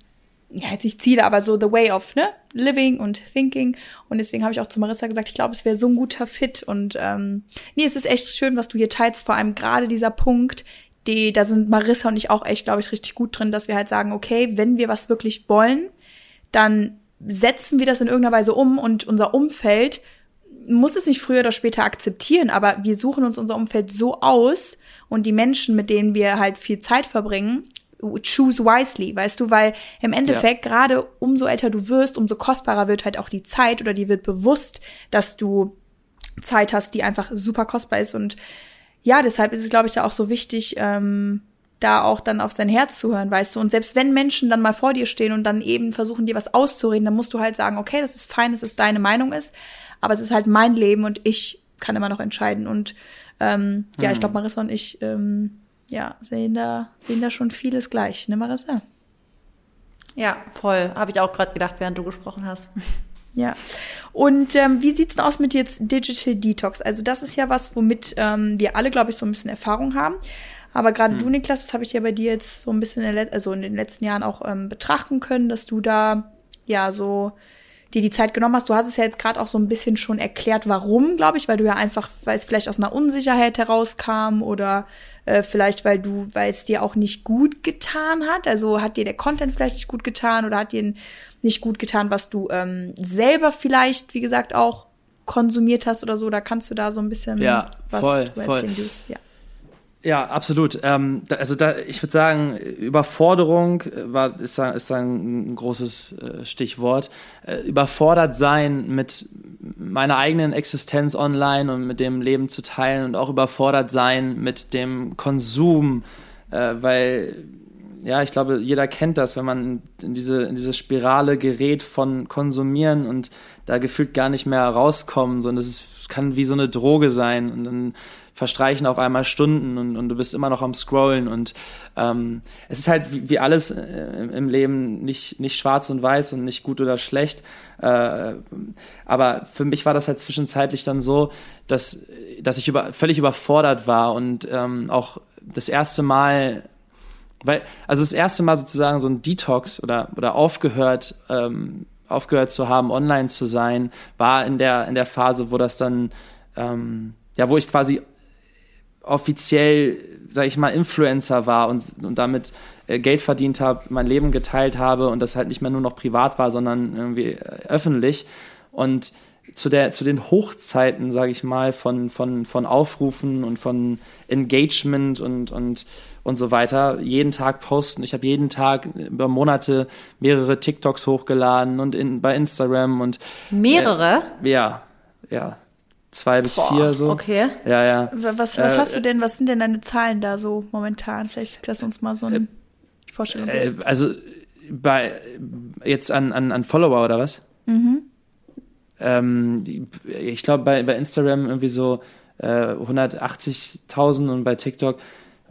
ja, jetzt nicht Ziele, aber so the way of, ne, living und thinking. Und deswegen habe ich auch zu Marissa gesagt, ich glaube, es wäre so ein guter Fit. Und ähm, nee, es ist echt schön, was du hier teilst, vor allem gerade dieser Punkt, die, da sind Marissa und ich auch echt, glaube ich, richtig gut drin, dass wir halt sagen, okay, wenn wir was wirklich wollen, dann setzen wir das in irgendeiner Weise um und unser Umfeld muss es nicht früher oder später akzeptieren, aber wir suchen uns unser Umfeld so aus und die Menschen, mit denen wir halt viel Zeit verbringen, choose wisely, weißt du, weil im Endeffekt ja. gerade umso älter du wirst, umso kostbarer wird halt auch die Zeit oder die wird bewusst, dass du Zeit hast, die einfach super kostbar ist und ja, deshalb ist es, glaube ich, ja auch so wichtig, ähm, da auch dann auf sein Herz zu hören, weißt du. Und selbst wenn Menschen dann mal vor dir stehen und dann eben versuchen, dir was auszureden, dann musst du halt sagen, okay, das ist fein, dass es deine Meinung ist, aber es ist halt mein Leben und ich kann immer noch entscheiden. Und ähm, ja, hm. ich glaube, Marissa und ich ähm, ja, sehen da, sehen da schon vieles gleich, ne, Marissa? Ja, voll. Habe ich auch gerade gedacht, während du gesprochen hast. Ja. Und ähm, wie sieht's denn aus mit jetzt Digital Detox? Also das ist ja was, womit ähm, wir alle, glaube ich, so ein bisschen Erfahrung haben. Aber gerade hm. du, Niklas, das habe ich ja bei dir jetzt so ein bisschen in, also in den letzten Jahren auch ähm, betrachten können, dass du da ja so dir die Zeit genommen hast. Du hast es ja jetzt gerade auch so ein bisschen schon erklärt, warum, glaube ich, weil du ja einfach, weil es vielleicht aus einer Unsicherheit herauskam oder äh, vielleicht, weil du, weil es dir auch nicht gut getan hat. Also hat dir der Content vielleicht nicht gut getan oder hat dir nicht gut getan, was du ähm, selber vielleicht, wie gesagt, auch konsumiert hast oder so. Da kannst du da so ein bisschen ja, was voll, du erzählen, voll. Ja. Ja, absolut. Ähm, da, also da, ich würde sagen, Überforderung äh, war ist da, ist da ein, großes äh, Stichwort. Äh, überfordert sein mit meiner eigenen Existenz online und mit dem Leben zu teilen und auch überfordert sein mit dem Konsum, äh, weil ja, ich glaube, jeder kennt das, wenn man in diese, in diese Spirale gerät von Konsumieren und da gefühlt gar nicht mehr rauskommen, sondern es kann wie so eine Droge sein und dann verstreichen auf einmal Stunden und, und du bist immer noch am Scrollen und ähm, es ist halt wie, wie alles äh, im Leben nicht, nicht schwarz und weiß und nicht gut oder schlecht. Äh, aber für mich war das halt zwischenzeitlich dann so, dass, dass ich über, völlig überfordert war und ähm, auch das erste Mal weil, also das erste Mal sozusagen so ein Detox oder, oder aufgehört, ähm, aufgehört zu haben, online zu sein, war in der, in der Phase, wo das dann, ähm, ja, wo ich quasi offiziell, sag ich mal, Influencer war und, und damit äh, Geld verdient habe, mein Leben geteilt habe und das halt nicht mehr nur noch privat war, sondern irgendwie äh, öffentlich. Und zu, der, zu den Hochzeiten, sage ich mal, von, von, von Aufrufen und von Engagement und, und, und so weiter, jeden Tag posten. Ich habe jeden Tag über Monate mehrere TikToks hochgeladen und in, bei Instagram und mehrere? Äh, ja, ja zwei bis Boah, vier so. Okay. Ja, ja. Was, was äh, hast du denn, was sind denn deine Zahlen da so momentan? Vielleicht lass uns mal so eine äh, Vorstellung äh, Also bei jetzt an, an, an Follower oder was? Mhm. Ähm, ich glaube bei, bei Instagram irgendwie so äh, 180.000 und bei TikTok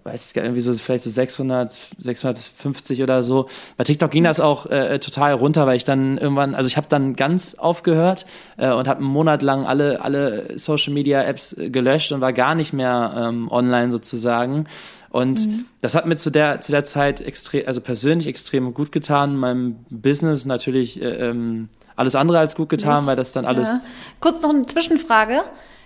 weiß ich irgendwie so vielleicht so 600, 650 oder so. Bei TikTok ging das auch äh, total runter, weil ich dann irgendwann, also ich habe dann ganz aufgehört äh, und habe einen Monat lang alle alle Social Media Apps gelöscht und war gar nicht mehr ähm, online sozusagen. Und mhm. das hat mir zu der zu der Zeit extrem, also persönlich extrem gut getan. Meinem Business natürlich äh, ähm, alles andere als gut getan, weil das dann alles. Ja. Kurz noch eine Zwischenfrage.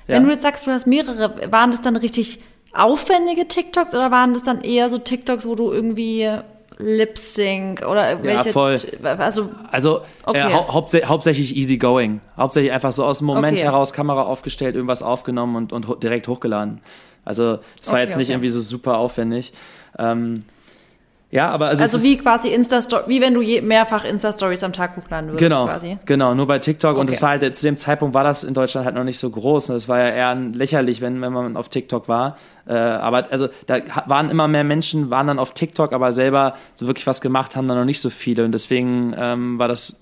Ja. Wenn du jetzt sagst, du hast mehrere, waren das dann richtig aufwendige TikToks oder waren das dann eher so TikToks, wo du irgendwie Lip Sync oder irgendwelche. Ja, voll. Also, also äh, okay. äh, hau hauptsä hauptsächlich easy going. Hauptsächlich einfach so aus dem Moment okay. heraus Kamera aufgestellt, irgendwas aufgenommen und, und direkt hochgeladen. Also, das war okay, jetzt nicht irgendwie so super aufwendig. Ähm, ja, aber also. Also wie quasi Insta wie wenn du je, mehrfach Insta-Stories am Tag hochladen würdest genau, quasi. Genau, nur bei TikTok. Okay. Und das war halt, zu dem Zeitpunkt war das in Deutschland halt noch nicht so groß. Das war ja eher lächerlich, wenn, wenn man auf TikTok war. Äh, aber also da waren immer mehr Menschen, waren dann auf TikTok, aber selber so wirklich was gemacht haben dann noch nicht so viele. Und deswegen ähm, war das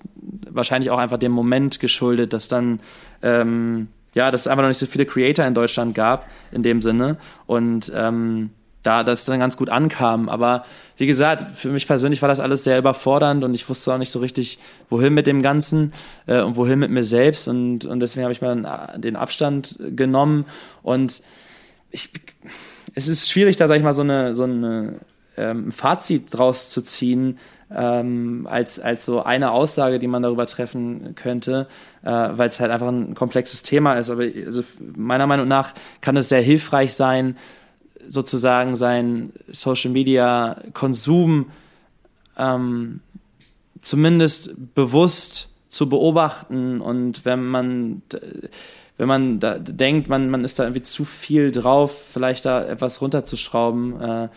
wahrscheinlich auch einfach dem Moment geschuldet, dass dann ähm, ja, dass es einfach noch nicht so viele Creator in Deutschland gab, in dem Sinne. Und ähm, da das dann ganz gut ankam. Aber wie gesagt, für mich persönlich war das alles sehr überfordernd und ich wusste auch nicht so richtig, wohin mit dem Ganzen äh, und wohin mit mir selbst. Und, und deswegen habe ich dann äh, den Abstand genommen. Und ich, es ist schwierig, da sage ich mal so eine, so eine ähm, Fazit draus zu ziehen, ähm, als, als so eine Aussage, die man darüber treffen könnte, äh, weil es halt einfach ein komplexes Thema ist. Aber also meiner Meinung nach kann es sehr hilfreich sein, sozusagen sein Social Media Konsum ähm, zumindest bewusst zu beobachten und wenn man wenn man da denkt, man, man ist da irgendwie zu viel drauf, vielleicht da etwas runterzuschrauben. Äh,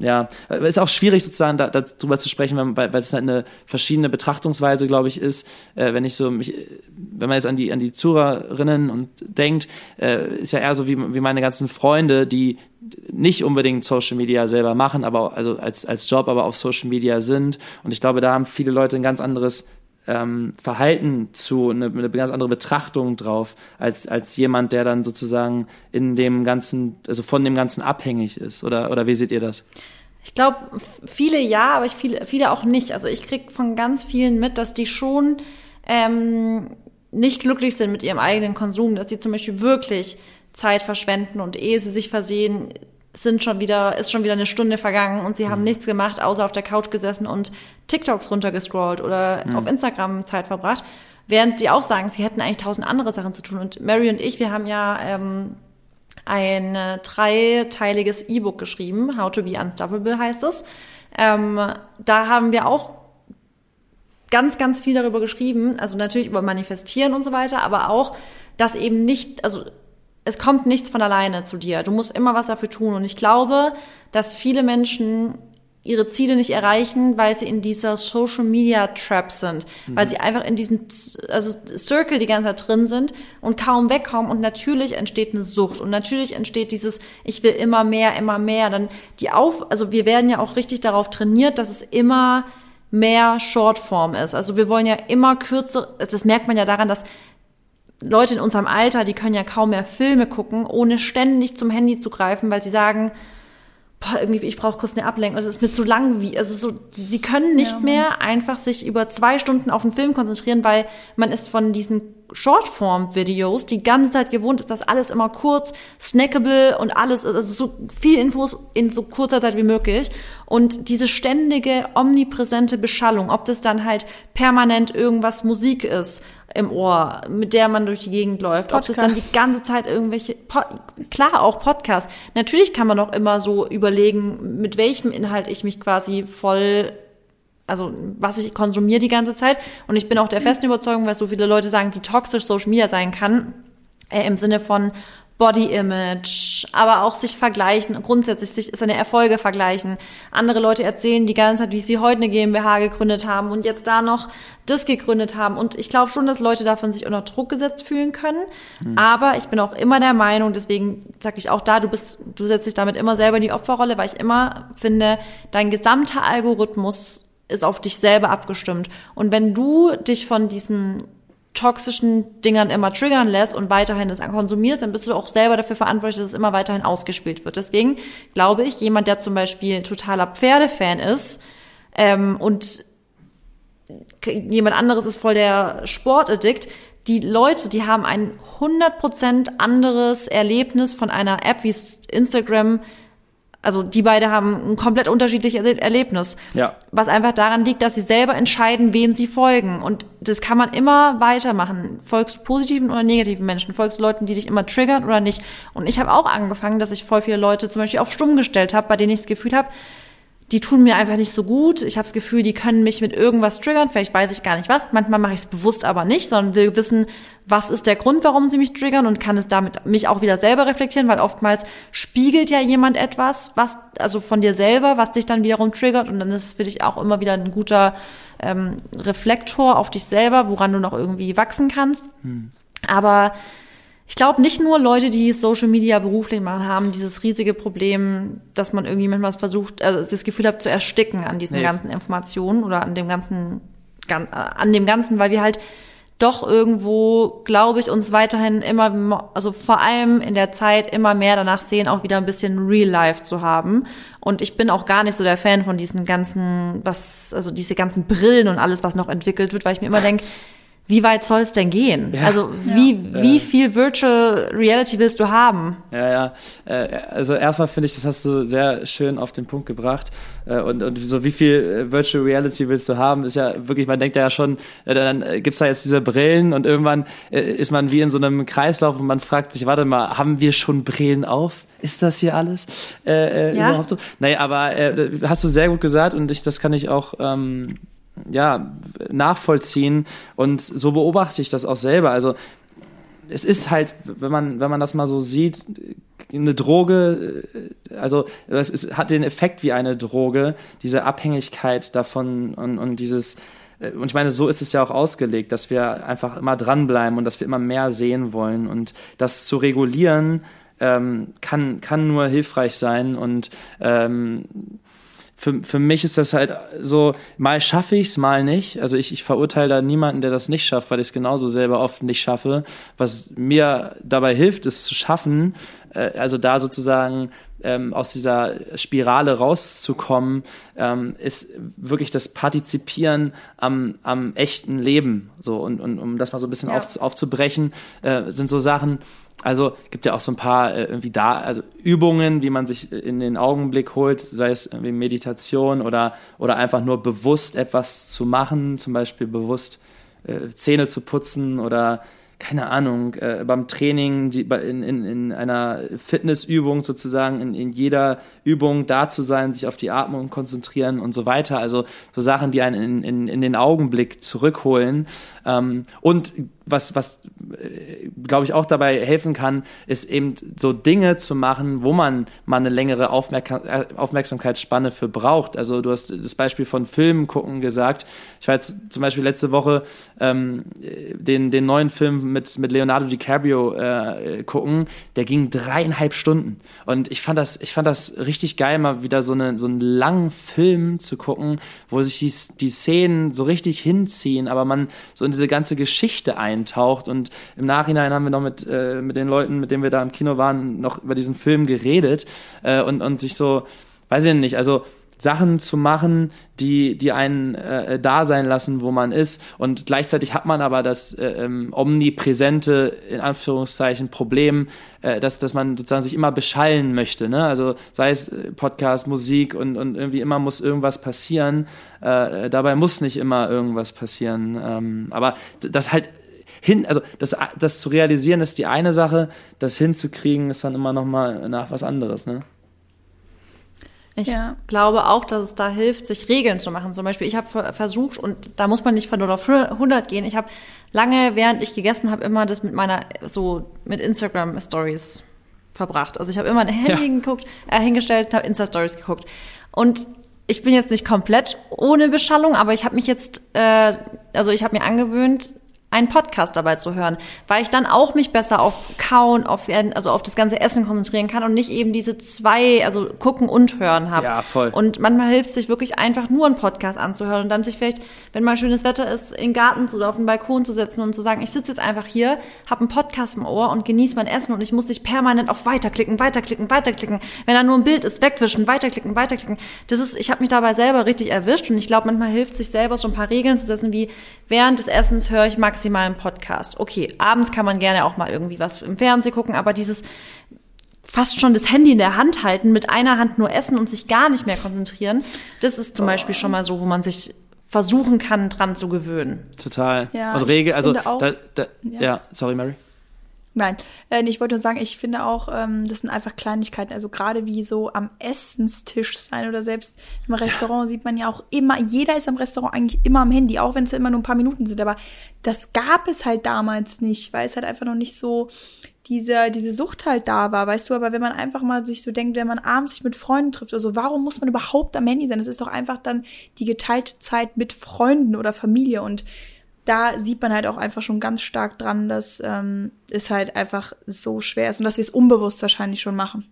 ja, ist auch schwierig sozusagen da, darüber zu sprechen, weil, weil es halt eine verschiedene Betrachtungsweise, glaube ich, ist. Äh, wenn ich so mich, wenn man jetzt an die an die Zuhörerinnen und denkt, äh, ist ja eher so wie, wie meine ganzen Freunde, die nicht unbedingt Social Media selber machen, aber also als als Job, aber auf Social Media sind. Und ich glaube, da haben viele Leute ein ganz anderes ähm, Verhalten zu, eine, eine ganz andere Betrachtung drauf, als, als jemand, der dann sozusagen in dem Ganzen, also von dem Ganzen abhängig ist. Oder, oder wie seht ihr das? Ich glaube, viele ja, aber ich viele, viele auch nicht. Also ich krieg von ganz vielen mit, dass die schon ähm, nicht glücklich sind mit ihrem eigenen Konsum, dass sie zum Beispiel wirklich Zeit verschwenden und ehe sie sich versehen, sind schon wieder, ist schon wieder eine Stunde vergangen und sie haben mhm. nichts gemacht, außer auf der Couch gesessen und TikToks runtergescrollt oder mhm. auf Instagram Zeit verbracht. Während sie auch sagen, sie hätten eigentlich tausend andere Sachen zu tun. Und Mary und ich, wir haben ja ähm, ein äh, dreiteiliges E-Book geschrieben, How to be Unstoppable heißt es. Ähm, da haben wir auch ganz, ganz viel darüber geschrieben, also natürlich über Manifestieren und so weiter, aber auch, dass eben nicht, also es kommt nichts von alleine zu dir. Du musst immer was dafür tun. Und ich glaube, dass viele Menschen ihre Ziele nicht erreichen, weil sie in dieser Social Media Trap sind, mhm. weil sie einfach in diesem also Circle die ganze Zeit drin sind und kaum wegkommen und natürlich entsteht eine Sucht und natürlich entsteht dieses ich will immer mehr, immer mehr, dann die auf also wir werden ja auch richtig darauf trainiert, dass es immer mehr Shortform ist. Also wir wollen ja immer kürzer, das merkt man ja daran, dass Leute in unserem Alter, die können ja kaum mehr Filme gucken, ohne ständig zum Handy zu greifen, weil sie sagen, boah, irgendwie, ich brauche kurz eine Ablenkung. Also es ist mir zu lang wie, also so, sie können nicht ja, mehr einfach sich über zwei Stunden auf einen Film konzentrieren, weil man ist von diesen Shortform-Videos die ganze Zeit gewohnt ist, dass alles immer kurz, snackable und alles, also so viel Infos in so kurzer Zeit wie möglich. Und diese ständige, omnipräsente Beschallung, ob das dann halt permanent irgendwas Musik ist, im Ohr, mit der man durch die Gegend läuft. Podcast. Ob das dann die ganze Zeit irgendwelche, po klar auch Podcast. Natürlich kann man auch immer so überlegen, mit welchem Inhalt ich mich quasi voll, also was ich konsumiere die ganze Zeit. Und ich bin auch der festen Überzeugung, weil so viele Leute sagen, wie toxisch Social Media sein kann, äh, im Sinne von, Body Image, aber auch sich vergleichen, grundsätzlich sich seine Erfolge vergleichen. Andere Leute erzählen die ganze Zeit, wie sie heute eine GmbH gegründet haben und jetzt da noch das gegründet haben. Und ich glaube schon, dass Leute davon sich unter Druck gesetzt fühlen können. Mhm. Aber ich bin auch immer der Meinung, deswegen sage ich auch da, du bist, du setzt dich damit immer selber in die Opferrolle, weil ich immer finde, dein gesamter Algorithmus ist auf dich selber abgestimmt. Und wenn du dich von diesen toxischen Dingern immer triggern lässt und weiterhin das konsumierst, dann bist du auch selber dafür verantwortlich, dass es immer weiterhin ausgespielt wird. Deswegen glaube ich, jemand, der zum Beispiel totaler Pferdefan ist ähm, und jemand anderes ist voll der Sportaddikt, die Leute, die haben ein 100% anderes Erlebnis von einer App wie Instagram, also die beide haben ein komplett unterschiedliches Erlebnis. Ja. Was einfach daran liegt, dass sie selber entscheiden, wem sie folgen. Und das kann man immer weitermachen. Folgst du positiven oder negativen Menschen? Folgst du Leuten, die dich immer triggern oder nicht? Und ich habe auch angefangen, dass ich voll viele Leute zum Beispiel auf stumm gestellt habe, bei denen ich das Gefühl habe, die tun mir einfach nicht so gut. Ich habe das Gefühl, die können mich mit irgendwas triggern. Vielleicht weiß ich gar nicht was. Manchmal mache ich es bewusst aber nicht, sondern will wissen, was ist der Grund, warum sie mich triggern und kann es damit mich auch wieder selber reflektieren, weil oftmals spiegelt ja jemand etwas, was also von dir selber, was dich dann wiederum triggert und dann ist es für dich auch immer wieder ein guter ähm, Reflektor auf dich selber, woran du noch irgendwie wachsen kannst. Hm. Aber ich glaube, nicht nur Leute, die Social Media beruflich machen, haben dieses riesige Problem, dass man irgendwie manchmal versucht, also das Gefühl hat zu ersticken an diesen nee. ganzen Informationen oder an dem ganzen, an dem ganzen, weil wir halt doch irgendwo, glaube ich, uns weiterhin immer, also vor allem in der Zeit immer mehr danach sehen, auch wieder ein bisschen Real Life zu haben. Und ich bin auch gar nicht so der Fan von diesen ganzen, was, also diese ganzen Brillen und alles, was noch entwickelt wird, weil ich mir immer denke, wie weit soll es denn gehen? Ja. Also wie, ja. wie viel Virtual Reality willst du haben? Ja, ja. Äh, also erstmal finde ich, das hast du sehr schön auf den Punkt gebracht. Äh, und, und so wie viel äh, Virtual Reality willst du haben, ist ja wirklich, man denkt ja schon, dann gibt's da jetzt diese Brillen und irgendwann ist man wie in so einem Kreislauf und man fragt sich, warte mal, haben wir schon Brillen auf? Ist das hier alles äh, ja. überhaupt so? Naja, aber äh, hast du sehr gut gesagt und ich, das kann ich auch ähm, ja, nachvollziehen. Und so beobachte ich das auch selber. Also es ist halt, wenn man, wenn man das mal so sieht, eine Droge, äh, also es ist, hat den Effekt wie eine Droge, diese Abhängigkeit davon und, und dieses, äh, und ich meine, so ist es ja auch ausgelegt, dass wir einfach immer dranbleiben und dass wir immer mehr sehen wollen. Und das zu regulieren ähm, kann, kann nur hilfreich sein. Und ähm, für, für mich ist das halt so, mal schaffe ich es, mal nicht. Also ich, ich verurteile da niemanden, der das nicht schafft, weil ich es genauso selber oft nicht schaffe. Was mir dabei hilft, es zu schaffen, äh, also da sozusagen ähm, aus dieser Spirale rauszukommen, ähm, ist wirklich das Partizipieren am, am echten Leben. So und, und um das mal so ein bisschen ja. auf, aufzubrechen, äh, sind so Sachen, also gibt ja auch so ein paar äh, irgendwie da, also Übungen, wie man sich in den Augenblick holt, sei es irgendwie Meditation oder, oder einfach nur bewusst etwas zu machen, zum Beispiel bewusst äh, Zähne zu putzen oder keine Ahnung, äh, beim Training, die, in, in, in einer Fitnessübung sozusagen, in, in jeder Übung da zu sein, sich auf die Atmung konzentrieren und so weiter. Also so Sachen, die einen in, in, in den Augenblick zurückholen. Ähm, und was, was äh, glaube ich, auch dabei helfen kann, ist eben so Dinge zu machen, wo man mal eine längere Aufmerksam äh, Aufmerksamkeitsspanne für braucht. Also du hast das Beispiel von Filmen gucken gesagt. Ich war jetzt zum Beispiel letzte Woche ähm, den, den neuen Film mit, mit Leonardo DiCaprio äh, gucken. Der ging dreieinhalb Stunden. Und ich fand das, ich fand das richtig geil, mal wieder so, eine, so einen langen Film zu gucken, wo sich die, die Szenen so richtig hinziehen, aber man so in diese ganze Geschichte ein eintaucht. Und im Nachhinein haben wir noch mit, äh, mit den Leuten, mit denen wir da im Kino waren, noch über diesen Film geredet äh, und, und sich so, weiß ich nicht, also Sachen zu machen, die, die einen äh, da sein lassen, wo man ist. Und gleichzeitig hat man aber das äh, ähm, omnipräsente, in Anführungszeichen, Problem, äh, dass, dass man sozusagen sich immer beschallen möchte. Ne? Also sei es äh, Podcast, Musik und, und irgendwie immer muss irgendwas passieren. Äh, dabei muss nicht immer irgendwas passieren. Ähm, aber das halt hin, also das, das zu realisieren ist die eine Sache, das hinzukriegen ist dann immer noch mal nach was anderes, ne? Ich ja. glaube auch, dass es da hilft, sich Regeln zu machen. Zum Beispiel, ich habe versucht, und da muss man nicht von 0 auf 100 gehen, ich habe lange, während ich gegessen habe, immer das mit meiner, so mit Instagram-Stories verbracht. Also ich habe immer ein Handy ja. geguckt, äh, hingestellt, habe Insta-Stories geguckt. Und ich bin jetzt nicht komplett ohne Beschallung, aber ich habe mich jetzt, äh, also ich habe mir angewöhnt, einen Podcast dabei zu hören, weil ich dann auch mich besser auf Kauen, auf, also auf das ganze Essen konzentrieren kann und nicht eben diese zwei, also gucken und hören habe. Ja, voll. Und manchmal hilft es sich wirklich einfach nur einen Podcast anzuhören und dann sich vielleicht, wenn mal schönes Wetter ist, in den Garten oder auf den Balkon zu setzen und zu sagen, ich sitze jetzt einfach hier, habe einen Podcast im Ohr und genieße mein Essen und ich muss nicht permanent auf weiterklicken, weiterklicken, weiterklicken. Wenn da nur ein Bild ist, wegwischen, weiterklicken, weiterklicken. Das ist, ich habe mich dabei selber richtig erwischt und ich glaube, manchmal hilft sich selber so ein paar Regeln zu setzen, wie während des Essens höre ich maximal maximalen Podcast. Okay, abends kann man gerne auch mal irgendwie was im Fernsehen gucken, aber dieses fast schon das Handy in der Hand halten, mit einer Hand nur essen und sich gar nicht mehr konzentrieren, das ist zum Beispiel schon mal so, wo man sich versuchen kann, dran zu gewöhnen. Total. Ja, und Regel, also da, da, ja. ja, sorry, Mary. Nein, äh, ich wollte nur sagen, ich finde auch, ähm, das sind einfach Kleinigkeiten. Also gerade wie so am Essenstisch sein oder selbst im Restaurant ja. sieht man ja auch immer, jeder ist am Restaurant eigentlich immer am Handy, auch wenn es immer nur ein paar Minuten sind. Aber das gab es halt damals nicht, weil es halt einfach noch nicht so diese, diese Sucht halt da war, weißt du, aber wenn man einfach mal sich so denkt, wenn man abends sich mit Freunden trifft, also warum muss man überhaupt am Handy sein? Das ist doch einfach dann die geteilte Zeit mit Freunden oder Familie und da sieht man halt auch einfach schon ganz stark dran, dass ähm, es halt einfach so schwer ist und dass wir es unbewusst wahrscheinlich schon machen.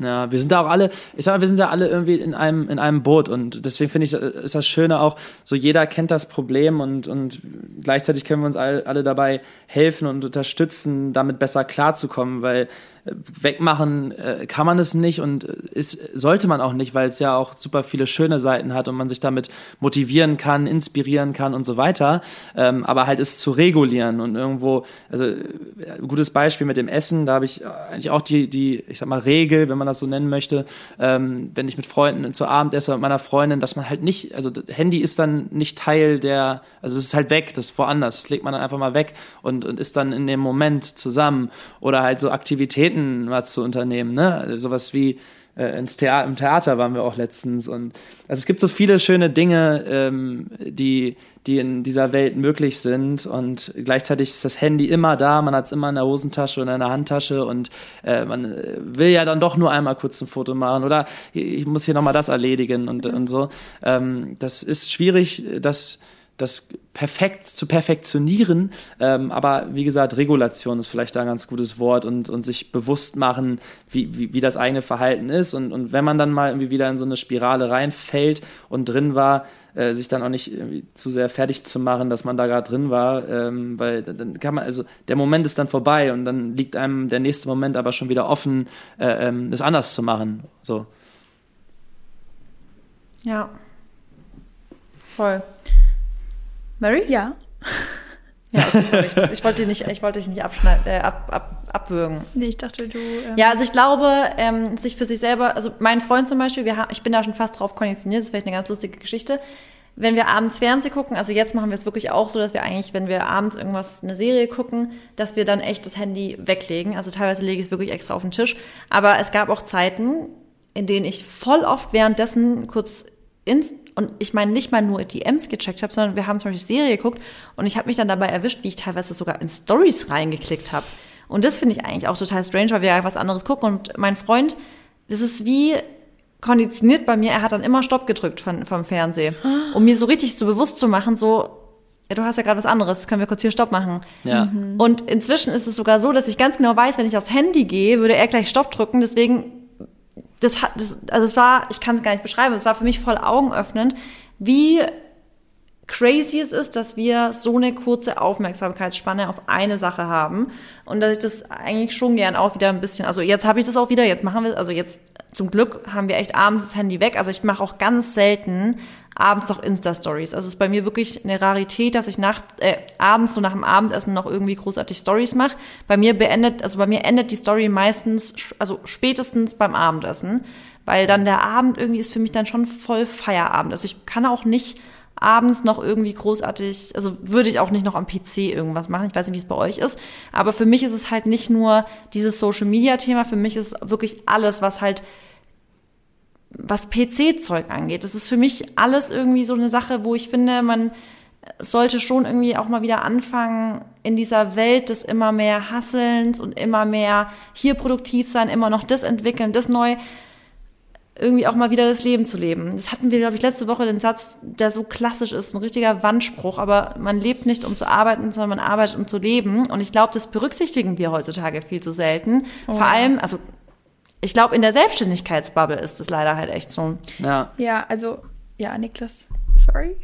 Ja, wir sind da auch alle, ich sag mal, wir sind da alle irgendwie in einem, in einem Boot und deswegen finde ich, ist das Schöne auch, so jeder kennt das Problem und, und gleichzeitig können wir uns alle, alle dabei helfen und unterstützen, damit besser klarzukommen, weil wegmachen äh, kann man es nicht und ist, sollte man auch nicht, weil es ja auch super viele schöne Seiten hat und man sich damit motivieren kann, inspirieren kann und so weiter. Ähm, aber halt es zu regulieren und irgendwo, also ein äh, gutes Beispiel mit dem Essen, da habe ich eigentlich auch die, die, ich sag mal, Regel, wenn man das so nennen möchte, ähm, wenn ich mit Freunden zu Abend esse mit meiner Freundin, dass man halt nicht, also Handy ist dann nicht Teil der, also es ist halt weg, das ist woanders, das legt man dann einfach mal weg und, und ist dann in dem Moment zusammen oder halt so Aktivitäten, Aktivitäten mal zu unternehmen, ne? Also sowas wie äh, ins Theater, im Theater waren wir auch letztens und also es gibt so viele schöne Dinge, ähm, die die in dieser Welt möglich sind und gleichzeitig ist das Handy immer da, man hat es immer in der Hosentasche oder in der Handtasche und äh, man äh, will ja dann doch nur einmal kurz ein Foto machen oder ich muss hier nochmal das erledigen und, und so. Ähm, das ist schwierig, das das perfekt zu perfektionieren. Ähm, aber wie gesagt, Regulation ist vielleicht da ein ganz gutes Wort und, und sich bewusst machen, wie, wie, wie das eigene Verhalten ist. Und, und wenn man dann mal irgendwie wieder in so eine Spirale reinfällt und drin war, äh, sich dann auch nicht zu sehr fertig zu machen, dass man da gerade drin war, ähm, weil dann kann man, also der Moment ist dann vorbei und dann liegt einem der nächste Moment aber schon wieder offen, äh, ähm, das anders zu machen. So. Ja. Voll. Mary? Ja. <laughs> Ja, okay, sorry, ich, ich, wollte dich nicht, ich wollte dich nicht abschneiden, äh, ab, ab, abwürgen. Nee, ich dachte, du. Ähm ja, also ich glaube, ähm, sich für sich selber, also mein Freund zum Beispiel, wir haben, ich bin da schon fast drauf konditioniert, das ist vielleicht eine ganz lustige Geschichte. Wenn wir abends Fernsehen gucken, also jetzt machen wir es wirklich auch so, dass wir eigentlich, wenn wir abends irgendwas, eine Serie gucken, dass wir dann echt das Handy weglegen. Also teilweise lege ich es wirklich extra auf den Tisch. Aber es gab auch Zeiten, in denen ich voll oft währenddessen kurz ins, und ich meine nicht mal nur DMs gecheckt habe, sondern wir haben zum Beispiel Serie geguckt und ich habe mich dann dabei erwischt, wie ich teilweise sogar in Stories reingeklickt habe. Und das finde ich eigentlich auch total strange, weil wir ja was anderes gucken. Und mein Freund, das ist wie konditioniert bei mir, er hat dann immer Stopp gedrückt von, vom Fernsehen, um mir so richtig so bewusst zu machen, so, ja, du hast ja gerade was anderes, können wir kurz hier Stopp machen. Ja. Mhm. Und inzwischen ist es sogar so, dass ich ganz genau weiß, wenn ich aufs Handy gehe, würde er gleich Stopp drücken, deswegen das hat, das, also es war, ich kann es gar nicht beschreiben, es war für mich voll augenöffnend, wie crazy es ist, dass wir so eine kurze Aufmerksamkeitsspanne auf eine Sache haben und dass ich das eigentlich schon gern auch wieder ein bisschen, also jetzt habe ich das auch wieder, jetzt machen wir, also jetzt zum Glück haben wir echt abends das Handy weg, also ich mache auch ganz selten abends noch Insta-Stories. Also es ist bei mir wirklich eine Rarität, dass ich nach, äh, abends so nach dem Abendessen noch irgendwie großartig Stories mache. Bei mir beendet, also bei mir endet die Story meistens, also spätestens beim Abendessen, weil dann der Abend irgendwie ist für mich dann schon voll Feierabend. Also ich kann auch nicht abends noch irgendwie großartig, also würde ich auch nicht noch am PC irgendwas machen. Ich weiß nicht, wie es bei euch ist. Aber für mich ist es halt nicht nur dieses Social Media Thema, für mich ist wirklich alles, was halt was PC-Zeug angeht. Das ist für mich alles irgendwie so eine Sache, wo ich finde, man sollte schon irgendwie auch mal wieder anfangen, in dieser Welt des immer mehr Hasselns und immer mehr hier produktiv sein, immer noch das entwickeln, das neu, irgendwie auch mal wieder das Leben zu leben. Das hatten wir, glaube ich, letzte Woche den Satz, der so klassisch ist, ein richtiger Wandspruch, aber man lebt nicht, um zu arbeiten, sondern man arbeitet, um zu leben. Und ich glaube, das berücksichtigen wir heutzutage viel zu selten. Oh. Vor allem, also ich glaube, in der Selbstständigkeitsbubble ist es leider halt echt so. Ja. Ja, also, ja, Niklas, sorry.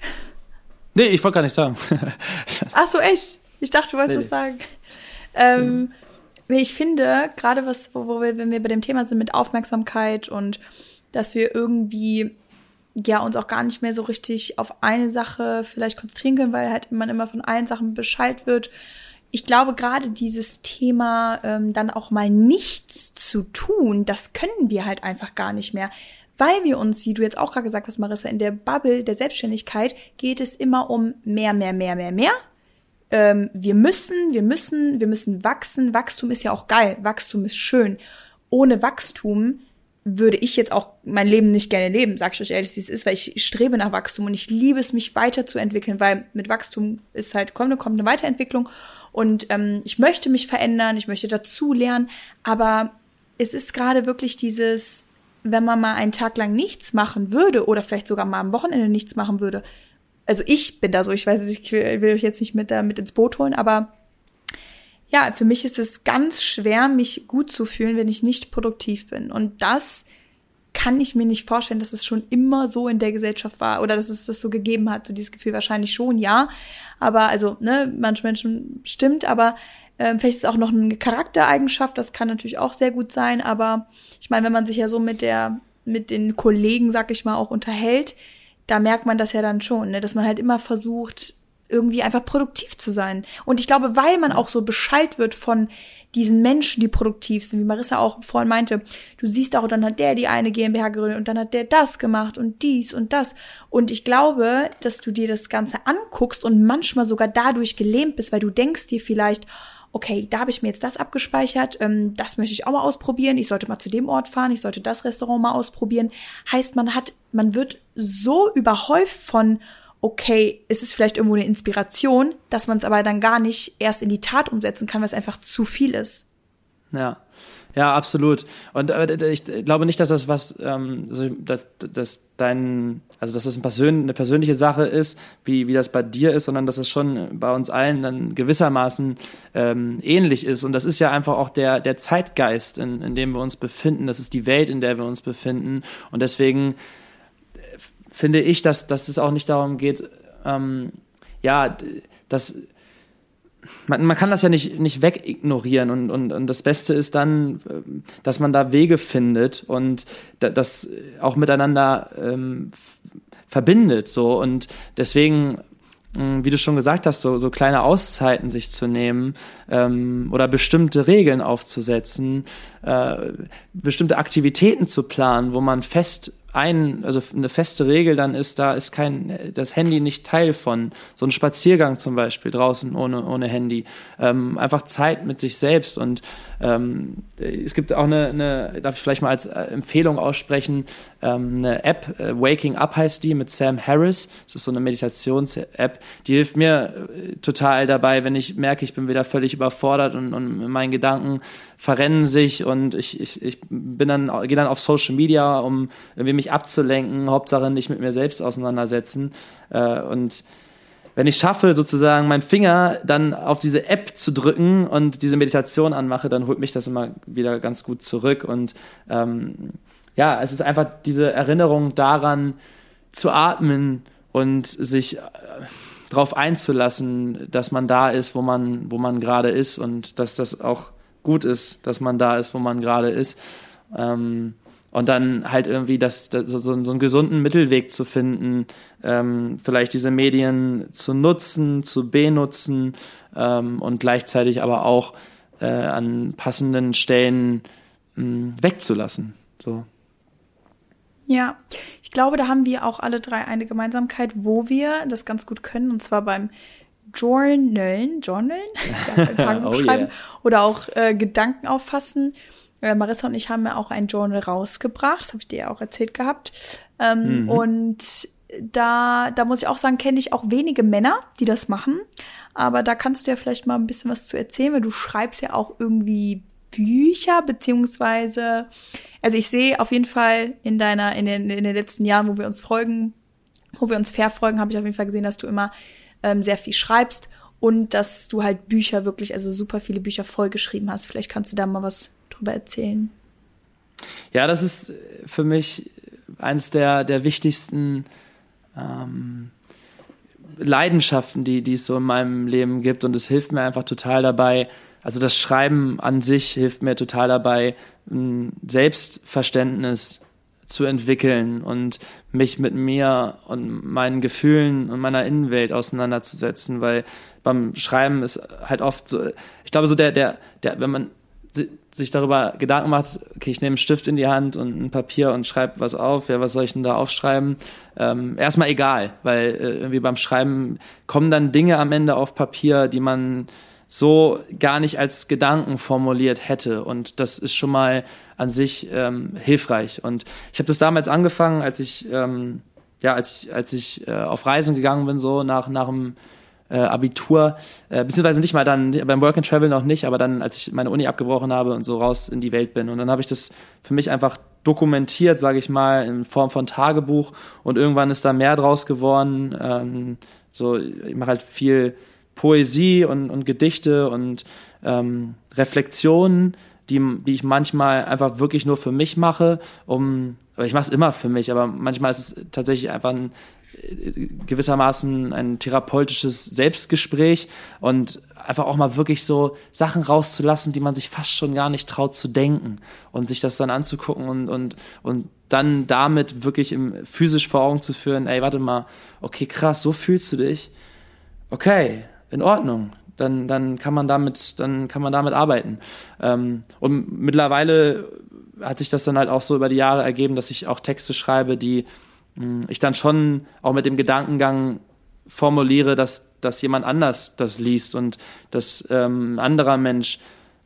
Nee, ich wollte gar nicht sagen. <laughs> Ach so, echt? Ich dachte, du wolltest nee. das sagen. Ähm, nee, ich finde, gerade was, wo, wo wir, wenn wir bei dem Thema sind mit Aufmerksamkeit und dass wir irgendwie ja uns auch gar nicht mehr so richtig auf eine Sache vielleicht konzentrieren können, weil halt man immer von allen Sachen Bescheid wird ich glaube, gerade dieses Thema ähm, dann auch mal nichts zu tun, das können wir halt einfach gar nicht mehr. Weil wir uns, wie du jetzt auch gerade gesagt hast, Marissa, in der Bubble der Selbstständigkeit geht es immer um mehr, mehr, mehr, mehr, mehr. Ähm, wir müssen, wir müssen, wir müssen wachsen. Wachstum ist ja auch geil. Wachstum ist schön. Ohne Wachstum würde ich jetzt auch mein Leben nicht gerne leben, sag ich euch ehrlich, wie es ist, weil ich strebe nach Wachstum und ich liebe es, mich weiterzuentwickeln, weil mit Wachstum ist halt, kommt, kommt eine Weiterentwicklung und ähm, ich möchte mich verändern, ich möchte dazu lernen, aber es ist gerade wirklich dieses, wenn man mal einen Tag lang nichts machen würde oder vielleicht sogar mal am Wochenende nichts machen würde. Also ich bin da so, ich weiß nicht, ich will, euch jetzt nicht mit, da mit ins Boot holen, aber ja, für mich ist es ganz schwer, mich gut zu fühlen, wenn ich nicht produktiv bin. Und das kann ich mir nicht vorstellen, dass es schon immer so in der Gesellschaft war oder dass es das so gegeben hat. So dieses Gefühl wahrscheinlich schon, ja. Aber also, ne, manche Menschen stimmt, aber ähm, vielleicht ist es auch noch eine Charaktereigenschaft, das kann natürlich auch sehr gut sein, aber ich meine, wenn man sich ja so mit der, mit den Kollegen, sag ich mal, auch unterhält, da merkt man das ja dann schon, ne, dass man halt immer versucht, irgendwie einfach produktiv zu sein. Und ich glaube, weil man auch so Bescheid wird von diesen Menschen, die produktiv sind, wie Marissa auch vorhin meinte, du siehst auch, dann hat der die eine GmbH gegründet und dann hat der das gemacht und dies und das. Und ich glaube, dass du dir das Ganze anguckst und manchmal sogar dadurch gelähmt bist, weil du denkst dir vielleicht, okay, da habe ich mir jetzt das abgespeichert, ähm, das möchte ich auch mal ausprobieren, ich sollte mal zu dem Ort fahren, ich sollte das Restaurant mal ausprobieren. Heißt, man hat, man wird so überhäuft von, okay, es ist vielleicht irgendwo eine Inspiration, dass man es aber dann gar nicht erst in die Tat umsetzen kann, weil es einfach zu viel ist. Ja. Ja, absolut. Und äh, ich glaube nicht, dass das was, ähm, also, dass, dass dein, also dass das ein persön eine persönliche Sache ist, wie, wie das bei dir ist, sondern dass es schon bei uns allen dann gewissermaßen ähm, ähnlich ist. Und das ist ja einfach auch der, der Zeitgeist, in, in dem wir uns befinden. Das ist die Welt, in der wir uns befinden. Und deswegen finde ich, dass, dass es auch nicht darum geht, ähm, ja, dass man, man kann das ja nicht, nicht wegignorieren und, und, und das Beste ist dann, dass man da Wege findet und das auch miteinander ähm, verbindet so. Und deswegen hm, wie du schon gesagt hast, so, so kleine Auszeiten sich zu nehmen ähm, oder bestimmte Regeln aufzusetzen, äh, bestimmte Aktivitäten zu planen, wo man fest ein, also eine feste Regel dann ist, da ist kein, das Handy nicht Teil von. So ein Spaziergang zum Beispiel draußen ohne, ohne Handy. Ähm, einfach Zeit mit sich selbst und ähm, es gibt auch eine, eine, darf ich vielleicht mal als äh, Empfehlung aussprechen, ähm, eine App, äh, Waking Up heißt die, mit Sam Harris. Das ist so eine Meditations-App, die hilft mir äh, total dabei, wenn ich merke, ich bin wieder völlig überfordert und, und meine Gedanken verrennen sich und ich, ich, ich bin dann, gehe dann auf Social Media, um irgendwie mich abzulenken, Hauptsache nicht mit mir selbst auseinandersetzen. Äh, und wenn ich schaffe, sozusagen meinen Finger dann auf diese App zu drücken und diese Meditation anmache, dann holt mich das immer wieder ganz gut zurück. Und ähm, ja, es ist einfach diese Erinnerung daran, zu atmen und sich äh, darauf einzulassen, dass man da ist, wo man, wo man gerade ist und dass das auch gut ist, dass man da ist, wo man gerade ist. Ähm, und dann halt irgendwie das, das so, so, einen gesunden Mittelweg zu finden, ähm, vielleicht diese Medien zu nutzen, zu benutzen ähm, und gleichzeitig aber auch äh, an passenden Stellen mh, wegzulassen. So. Ja, ich glaube, da haben wir auch alle drei eine Gemeinsamkeit, wo wir das ganz gut können, und zwar beim Journalen, Journalen, <laughs> Tagebuch <laughs> oh, schreiben yeah. oder auch äh, Gedanken auffassen. Äh, Marissa und ich haben ja auch ein Journal rausgebracht, das habe ich dir ja auch erzählt gehabt. Ähm, mhm. Und da, da muss ich auch sagen, kenne ich auch wenige Männer, die das machen. Aber da kannst du ja vielleicht mal ein bisschen was zu erzählen, weil du schreibst ja auch irgendwie Bücher, beziehungsweise, also ich sehe auf jeden Fall in deiner, in den, in den letzten Jahren, wo wir uns folgen, wo wir uns verfolgen, habe ich auf jeden Fall gesehen, dass du immer ähm, sehr viel schreibst und dass du halt Bücher wirklich, also super viele Bücher vollgeschrieben hast. Vielleicht kannst du da mal was drüber erzählen. Ja, das ist für mich eines der, der wichtigsten ähm, Leidenschaften, die, die es so in meinem Leben gibt. Und es hilft mir einfach total dabei, also das Schreiben an sich hilft mir total dabei, ein Selbstverständnis zu entwickeln und mich mit mir und meinen Gefühlen und meiner Innenwelt auseinanderzusetzen, weil beim Schreiben ist halt oft so, ich glaube so der, der, der, wenn man sich darüber Gedanken macht, okay, ich nehme einen Stift in die Hand und ein Papier und schreibe was auf, ja, was soll ich denn da aufschreiben? Ähm, erstmal egal, weil äh, irgendwie beim Schreiben kommen dann Dinge am Ende auf Papier, die man so gar nicht als Gedanken formuliert hätte. Und das ist schon mal an sich ähm, hilfreich. Und ich habe das damals angefangen, als ich ähm, ja, als ich, als ich äh, auf Reisen gegangen bin, so nach, nach dem äh, Abitur, äh, beziehungsweise nicht mal dann, beim Work and Travel noch nicht, aber dann, als ich meine Uni abgebrochen habe und so raus in die Welt bin. Und dann habe ich das für mich einfach dokumentiert, sage ich mal, in Form von Tagebuch und irgendwann ist da mehr draus geworden. Ähm, so, ich mache halt viel Poesie und, und Gedichte und ähm, Reflexionen, die, die ich manchmal einfach wirklich nur für mich mache, um, ich mache es immer für mich, aber manchmal ist es tatsächlich einfach ein äh, gewissermaßen ein therapeutisches Selbstgespräch und einfach auch mal wirklich so Sachen rauszulassen, die man sich fast schon gar nicht traut zu denken und sich das dann anzugucken und, und, und dann damit wirklich im, physisch vor Augen zu führen, ey, warte mal, okay, krass, so fühlst du dich. Okay, in Ordnung. Dann, dann kann man damit, dann kann man damit arbeiten. Ähm, und mittlerweile hat sich das dann halt auch so über die Jahre ergeben, dass ich auch Texte schreibe, die mh, hm, ich dann schon auch mit dem Gedankengang formuliere, dass, dass jemand anders das liest und dass ähm, ein anderer Mensch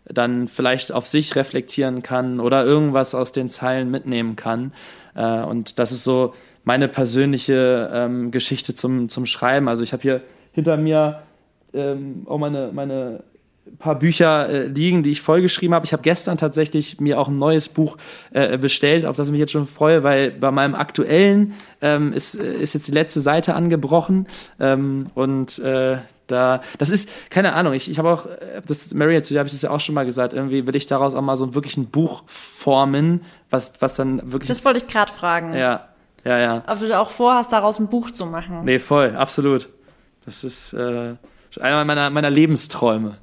dann vielleicht auf sich reflektieren kann oder irgendwas aus den Zeilen mitnehmen kann. Äh, und das ist so meine persönliche ähm, Geschichte zum, zum Schreiben. Also ich habe hier hinter mir ähm, auch meine, meine paar Bücher äh, liegen, die ich vollgeschrieben habe. Ich habe gestern tatsächlich mir auch ein neues Buch äh, bestellt, auf das ich mich jetzt schon freue, weil bei meinem aktuellen ähm, ist, äh, ist jetzt die letzte Seite angebrochen ähm, und äh, da, das ist, keine Ahnung, ich, ich habe auch, äh, das, Mary, zu dir habe ich das ja auch schon mal gesagt, irgendwie will ich daraus auch mal so wirklich ein Buch formen, was, was dann wirklich. Das wollte ich gerade fragen. Ja, ja, ja. Ob du auch vorhast, daraus ein Buch zu machen. Nee, voll, absolut. Das ist äh, einer meiner, meiner Lebensträume.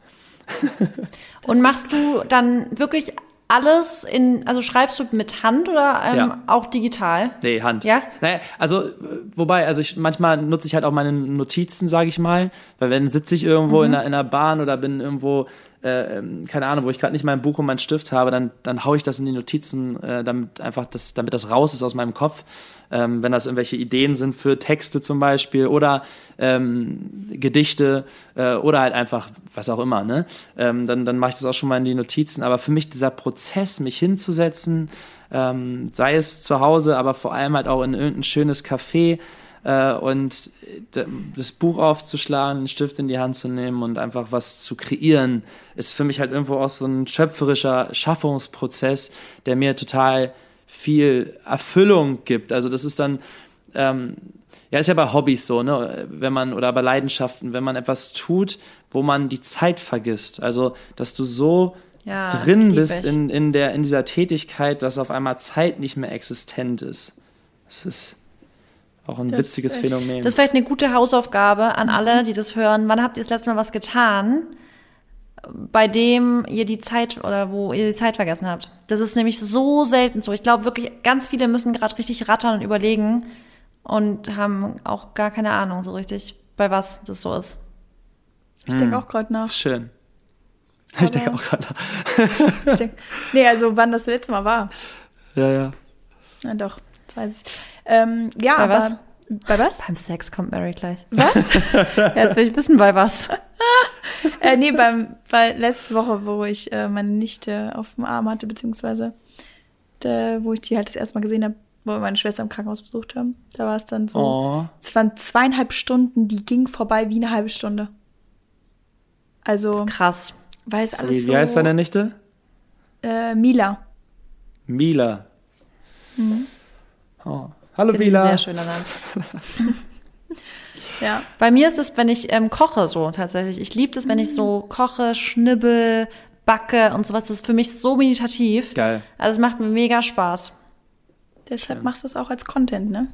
<laughs> Und machst du dann wirklich alles in, also schreibst du mit Hand oder ähm, ja. auch digital? Nee, Hand. Ja? Naja, also, wobei, also ich manchmal nutze ich halt auch meine Notizen, sage ich mal, weil wenn sitze ich irgendwo mhm. in, einer, in einer Bahn oder bin irgendwo äh, ähm, keine Ahnung, wo ich gerade nicht mein Buch und meinen Stift habe, dann, dann haue ich das in die Notizen, äh, damit einfach das, damit das raus ist aus meinem Kopf. Ähm, wenn das irgendwelche Ideen sind für Texte zum Beispiel oder ähm, Gedichte äh, oder halt einfach was auch immer, ne? Ähm, dann, dann mache ich das auch schon mal in die Notizen. Aber für mich dieser Prozess, mich hinzusetzen, ähm, sei es zu Hause, aber vor allem halt auch in irgendein schönes Café, und das Buch aufzuschlagen, einen Stift in die Hand zu nehmen und einfach was zu kreieren, ist für mich halt irgendwo auch so ein schöpferischer Schaffungsprozess, der mir total viel Erfüllung gibt. Also das ist dann, ähm, ja, ist ja bei Hobbys so, ne, wenn man, oder bei Leidenschaften, wenn man etwas tut, wo man die Zeit vergisst. Also, dass du so ja, drin bist in, in, der, in dieser Tätigkeit, dass auf einmal Zeit nicht mehr existent ist. Das ist, auch ein das witziges ist, Phänomen. Das ist vielleicht eine gute Hausaufgabe an alle, die das hören. Wann habt ihr das letzte Mal was getan, bei dem ihr die Zeit oder wo ihr die Zeit vergessen habt? Das ist nämlich so selten so. Ich glaube wirklich, ganz viele müssen gerade richtig rattern und überlegen und haben auch gar keine Ahnung so richtig, bei was das so ist. Ich hm. denke auch gerade nach. Schön. Aber ich denke auch gerade nach. denk, nee, also wann das letzte Mal war. Ja, ja. Na doch. Das weiß ich. Ähm, ja, bei aber. Was? Bei was? Beim Sex kommt Mary gleich. Was? <laughs> jetzt will ich wissen, bei was. <laughs> äh, nee, beim, bei letzte Woche, wo ich äh, meine Nichte auf dem Arm hatte, beziehungsweise da, wo ich die halt das erste Mal gesehen habe, wo wir meine Schwester im Krankenhaus besucht haben. Da war es dann so. Oh. Es waren zweieinhalb Stunden, die gingen vorbei wie eine halbe Stunde. Also. krass. Weil es alles wie, so. Wie heißt deine Nichte? Äh, Mila. Mila. Mhm. Oh. Hallo Bila. Sehr schöner Name. <laughs> ja. Bei mir ist es, wenn ich ähm, koche so tatsächlich. Ich liebe es, wenn ich so koche, schnibbel, backe und sowas. Das ist für mich so meditativ. Geil. Also es macht mir mega Spaß. Deshalb machst du es auch als Content, ne?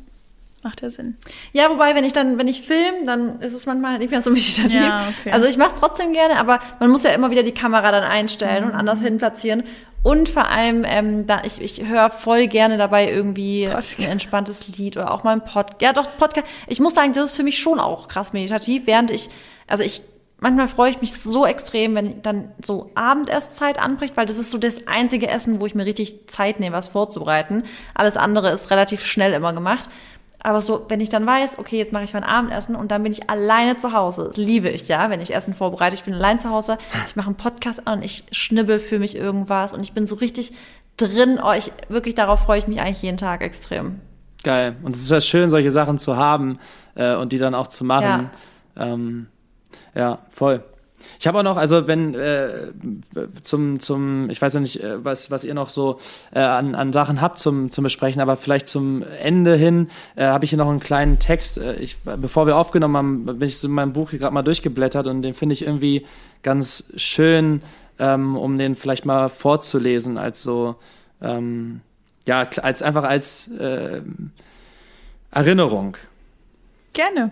Macht ja Sinn. Ja, wobei, wenn ich dann, wenn ich film, dann ist es manchmal nicht mehr so <laughs> meditativ. Ja, okay. Also ich mache es trotzdem gerne, aber man muss ja immer wieder die Kamera dann einstellen mhm. und anders hin platzieren. Und vor allem, ähm, da ich, ich höre voll gerne dabei irgendwie Podcast. ein entspanntes Lied oder auch mal ein Podcast. Ja, doch, Podcast. Ich muss sagen, das ist für mich schon auch krass meditativ, während ich, also ich, manchmal freue ich mich so extrem, wenn dann so Abendesszeit anbricht, weil das ist so das einzige Essen, wo ich mir richtig Zeit nehme, was vorzubereiten. Alles andere ist relativ schnell immer gemacht. Aber so, wenn ich dann weiß, okay, jetzt mache ich mein Abendessen und dann bin ich alleine zu Hause. Das liebe ich ja, wenn ich Essen vorbereite. Ich bin allein zu Hause, <laughs> ich mache einen Podcast an und ich schnibbel für mich irgendwas und ich bin so richtig drin. Oh, ich, wirklich darauf freue ich mich eigentlich jeden Tag extrem. Geil. Und es ist ja schön, solche Sachen zu haben äh, und die dann auch zu machen. Ja, ähm, ja voll. Ich habe auch noch, also wenn äh, zum, zum, ich weiß ja nicht, äh, was, was ihr noch so äh, an, an Sachen habt zum, zum Besprechen, aber vielleicht zum Ende hin äh, habe ich hier noch einen kleinen Text. Äh, ich, bevor wir aufgenommen haben, bin ich so in meinem Buch hier gerade mal durchgeblättert und den finde ich irgendwie ganz schön, ähm, um den vielleicht mal vorzulesen, als so, ähm, ja, als einfach als äh, Erinnerung. Gerne.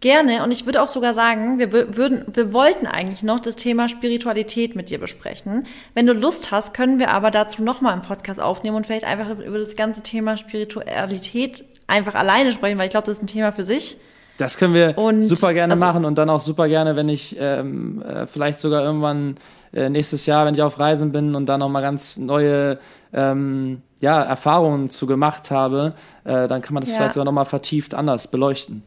Gerne. Und ich würde auch sogar sagen, wir würden, wir wollten eigentlich noch das Thema Spiritualität mit dir besprechen. Wenn du Lust hast, können wir aber dazu nochmal einen Podcast aufnehmen und vielleicht einfach über das ganze Thema Spiritualität einfach alleine sprechen, weil ich glaube, das ist ein Thema für sich. Das können wir und, super gerne also, machen und dann auch super gerne, wenn ich ähm, äh, vielleicht sogar irgendwann äh, nächstes Jahr, wenn ich auf Reisen bin und da nochmal ganz neue ähm, ja, Erfahrungen zu gemacht habe, äh, dann kann man das ja. vielleicht sogar nochmal vertieft anders beleuchten.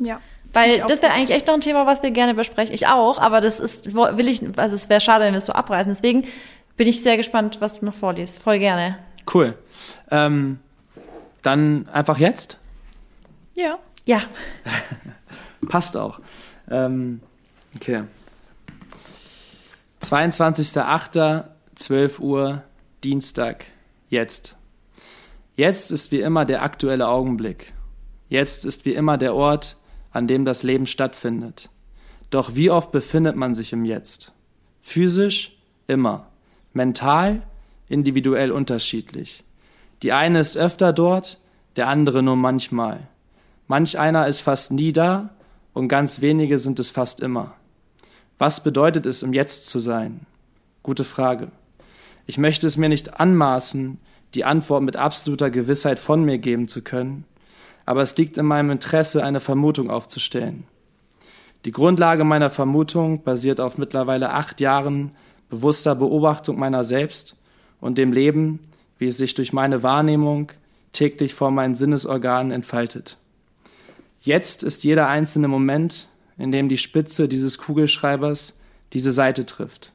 Ja. Weil das wäre eigentlich echt noch ein Thema, was wir gerne besprechen. Ich auch, aber das ist, will ich, also es wäre schade, wenn wir es so abreißen. Deswegen bin ich sehr gespannt, was du noch vorliest. Voll gerne. Cool. Ähm, dann einfach jetzt? Ja. Ja. <laughs> Passt auch. Ähm, okay. 22.08., Uhr, Dienstag, jetzt. Jetzt ist wie immer der aktuelle Augenblick. Jetzt ist wie immer der Ort, an dem das Leben stattfindet. Doch wie oft befindet man sich im Jetzt? Physisch immer, mental individuell unterschiedlich. Die eine ist öfter dort, der andere nur manchmal. Manch einer ist fast nie da und ganz wenige sind es fast immer. Was bedeutet es, im Jetzt zu sein? Gute Frage. Ich möchte es mir nicht anmaßen, die Antwort mit absoluter Gewissheit von mir geben zu können, aber es liegt in meinem Interesse, eine Vermutung aufzustellen. Die Grundlage meiner Vermutung basiert auf mittlerweile acht Jahren bewusster Beobachtung meiner selbst und dem Leben, wie es sich durch meine Wahrnehmung täglich vor meinen Sinnesorganen entfaltet. Jetzt ist jeder einzelne Moment, in dem die Spitze dieses Kugelschreibers diese Seite trifft.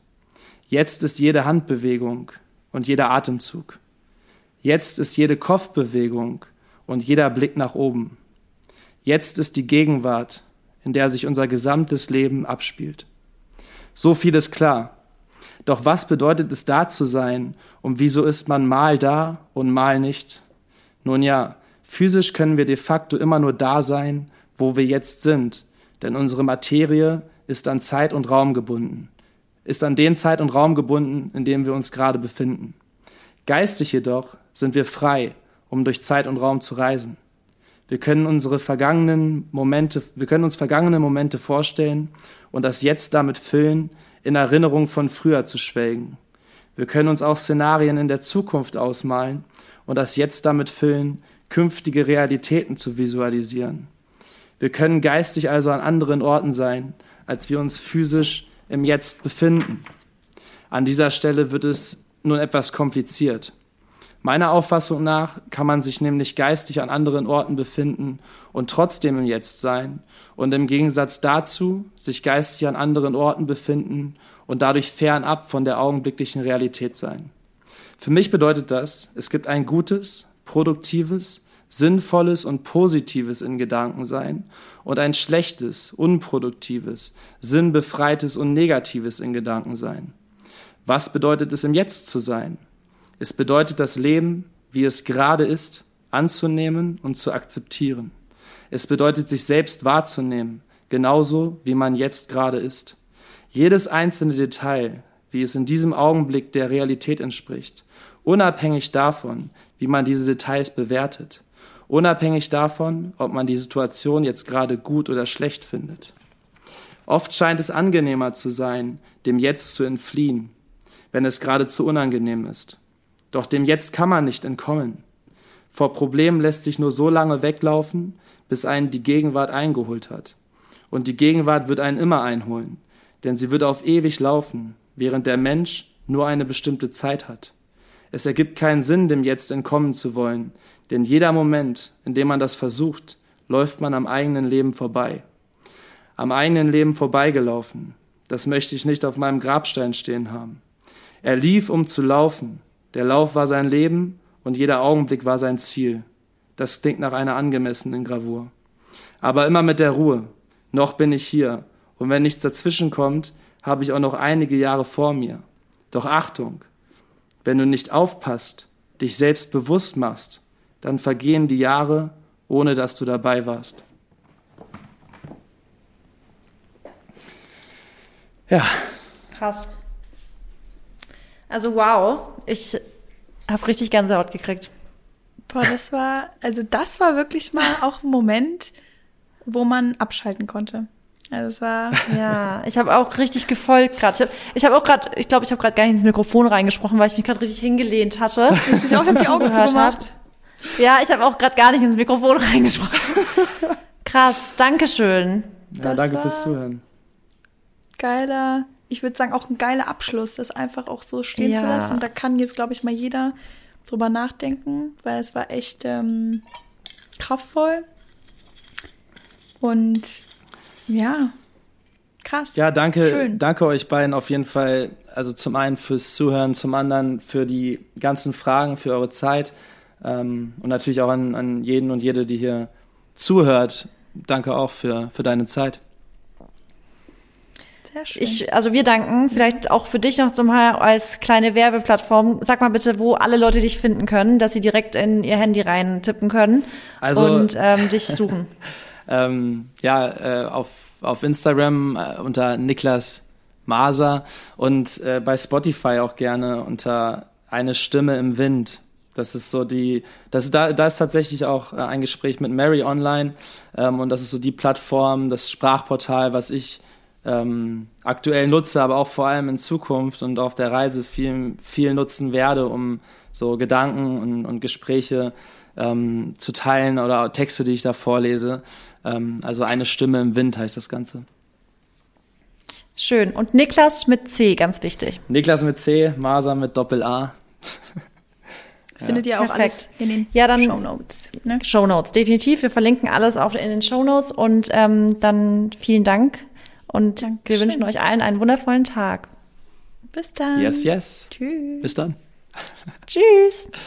Jetzt ist jede Handbewegung und jeder Atemzug. Jetzt ist jede Kopfbewegung und jeder Blick nach oben. Jetzt ist die Gegenwart, in der sich unser gesamtes Leben abspielt. So viel ist klar. Doch was bedeutet es da zu sein und wieso ist man mal da und mal nicht? Nun ja, physisch können wir de facto immer nur da sein, wo wir jetzt sind, denn unsere Materie ist an Zeit und Raum gebunden, ist an den Zeit und Raum gebunden, in dem wir uns gerade befinden. Geistig jedoch sind wir frei um durch Zeit und Raum zu reisen. Wir können unsere vergangenen Momente, wir können uns vergangene Momente vorstellen und das Jetzt damit füllen, in Erinnerung von früher zu schwelgen. Wir können uns auch Szenarien in der Zukunft ausmalen und das Jetzt damit füllen, künftige Realitäten zu visualisieren. Wir können geistig also an anderen Orten sein, als wir uns physisch im Jetzt befinden. An dieser Stelle wird es nun etwas kompliziert. Meiner Auffassung nach kann man sich nämlich geistig an anderen Orten befinden und trotzdem im Jetzt sein und im Gegensatz dazu sich geistig an anderen Orten befinden und dadurch fernab von der augenblicklichen Realität sein. Für mich bedeutet das, es gibt ein gutes, produktives, sinnvolles und positives in Gedanken sein und ein schlechtes, unproduktives, sinnbefreites und negatives in Gedanken sein. Was bedeutet es im Jetzt zu sein? Es bedeutet das Leben, wie es gerade ist, anzunehmen und zu akzeptieren. Es bedeutet sich selbst wahrzunehmen, genauso wie man jetzt gerade ist. Jedes einzelne Detail, wie es in diesem Augenblick der Realität entspricht, unabhängig davon, wie man diese Details bewertet, unabhängig davon, ob man die Situation jetzt gerade gut oder schlecht findet. Oft scheint es angenehmer zu sein, dem Jetzt zu entfliehen, wenn es geradezu unangenehm ist. Doch dem Jetzt kann man nicht entkommen. Vor Problemen lässt sich nur so lange weglaufen, bis einen die Gegenwart eingeholt hat. Und die Gegenwart wird einen immer einholen, denn sie wird auf ewig laufen, während der Mensch nur eine bestimmte Zeit hat. Es ergibt keinen Sinn, dem Jetzt entkommen zu wollen, denn jeder Moment, in dem man das versucht, läuft man am eigenen Leben vorbei. Am eigenen Leben vorbeigelaufen, das möchte ich nicht auf meinem Grabstein stehen haben. Er lief, um zu laufen, der Lauf war sein Leben und jeder Augenblick war sein Ziel. Das klingt nach einer angemessenen Gravur. Aber immer mit der Ruhe. Noch bin ich hier. Und wenn nichts dazwischen kommt, habe ich auch noch einige Jahre vor mir. Doch Achtung, wenn du nicht aufpasst, dich selbst bewusst machst, dann vergehen die Jahre, ohne dass du dabei warst. Ja. Krass. Also wow, ich habe richtig Gänsehaut gekriegt. Boah, das war, also das war wirklich mal auch ein Moment, wo man abschalten konnte. Also es war. Ja, ich habe auch richtig gefolgt gerade. Ich habe hab auch gerade, ich glaube, ich habe gerade gar nicht ins Mikrofon reingesprochen, weil ich mich gerade richtig hingelehnt hatte. Ich mich auch die Augen gehört habe. Ja, ich habe auch gerade gar nicht ins Mikrofon reingesprochen. Krass, Dankeschön. Ja, danke fürs Zuhören. Geiler ich würde sagen, auch ein geiler Abschluss, das einfach auch so stehen ja. zu lassen. Und da kann jetzt, glaube ich, mal jeder drüber nachdenken, weil es war echt ähm, kraftvoll. Und ja, krass. Ja, danke, Schön. danke euch beiden auf jeden Fall. Also zum einen fürs Zuhören, zum anderen für die ganzen Fragen, für eure Zeit ähm, und natürlich auch an, an jeden und jede, die hier zuhört. Danke auch für, für deine Zeit. Sehr schön. Ich, also wir danken, vielleicht auch für dich noch zum Mal als kleine Werbeplattform. Sag mal bitte, wo alle Leute dich finden können, dass sie direkt in ihr Handy rein tippen können Also- und ähm, dich <laughs> suchen. Ähm, ja, äh, auf, auf Instagram äh, unter Niklas Maser und äh, bei Spotify auch gerne unter Eine Stimme im Wind. Das ist so die, das ist, da, da ist tatsächlich auch äh, ein Gespräch mit Mary online ähm, und das ist so die Plattform, das Sprachportal, was ich ähm, aktuell nutze, aber auch vor allem in Zukunft und auf der Reise viel, viel nutzen werde, um so Gedanken und, und Gespräche ähm, zu teilen oder Texte, die ich da vorlese. Ähm, also eine Stimme im Wind heißt das Ganze. Schön. Und Niklas mit C, ganz wichtig. Niklas mit C, Maser mit Doppel A. <laughs> Findet ihr auch Perfekt. alles in den Ja, dann- Show Notes. Ne? Show Notes, definitiv. Wir verlinken alles auf, in den Show Notes und ähm, dann vielen Dank und Dankeschön. wir wünschen euch allen einen wundervollen Tag. Bis dann. Yes, yes. Tschüss. Bis dann. Tschüss. <laughs>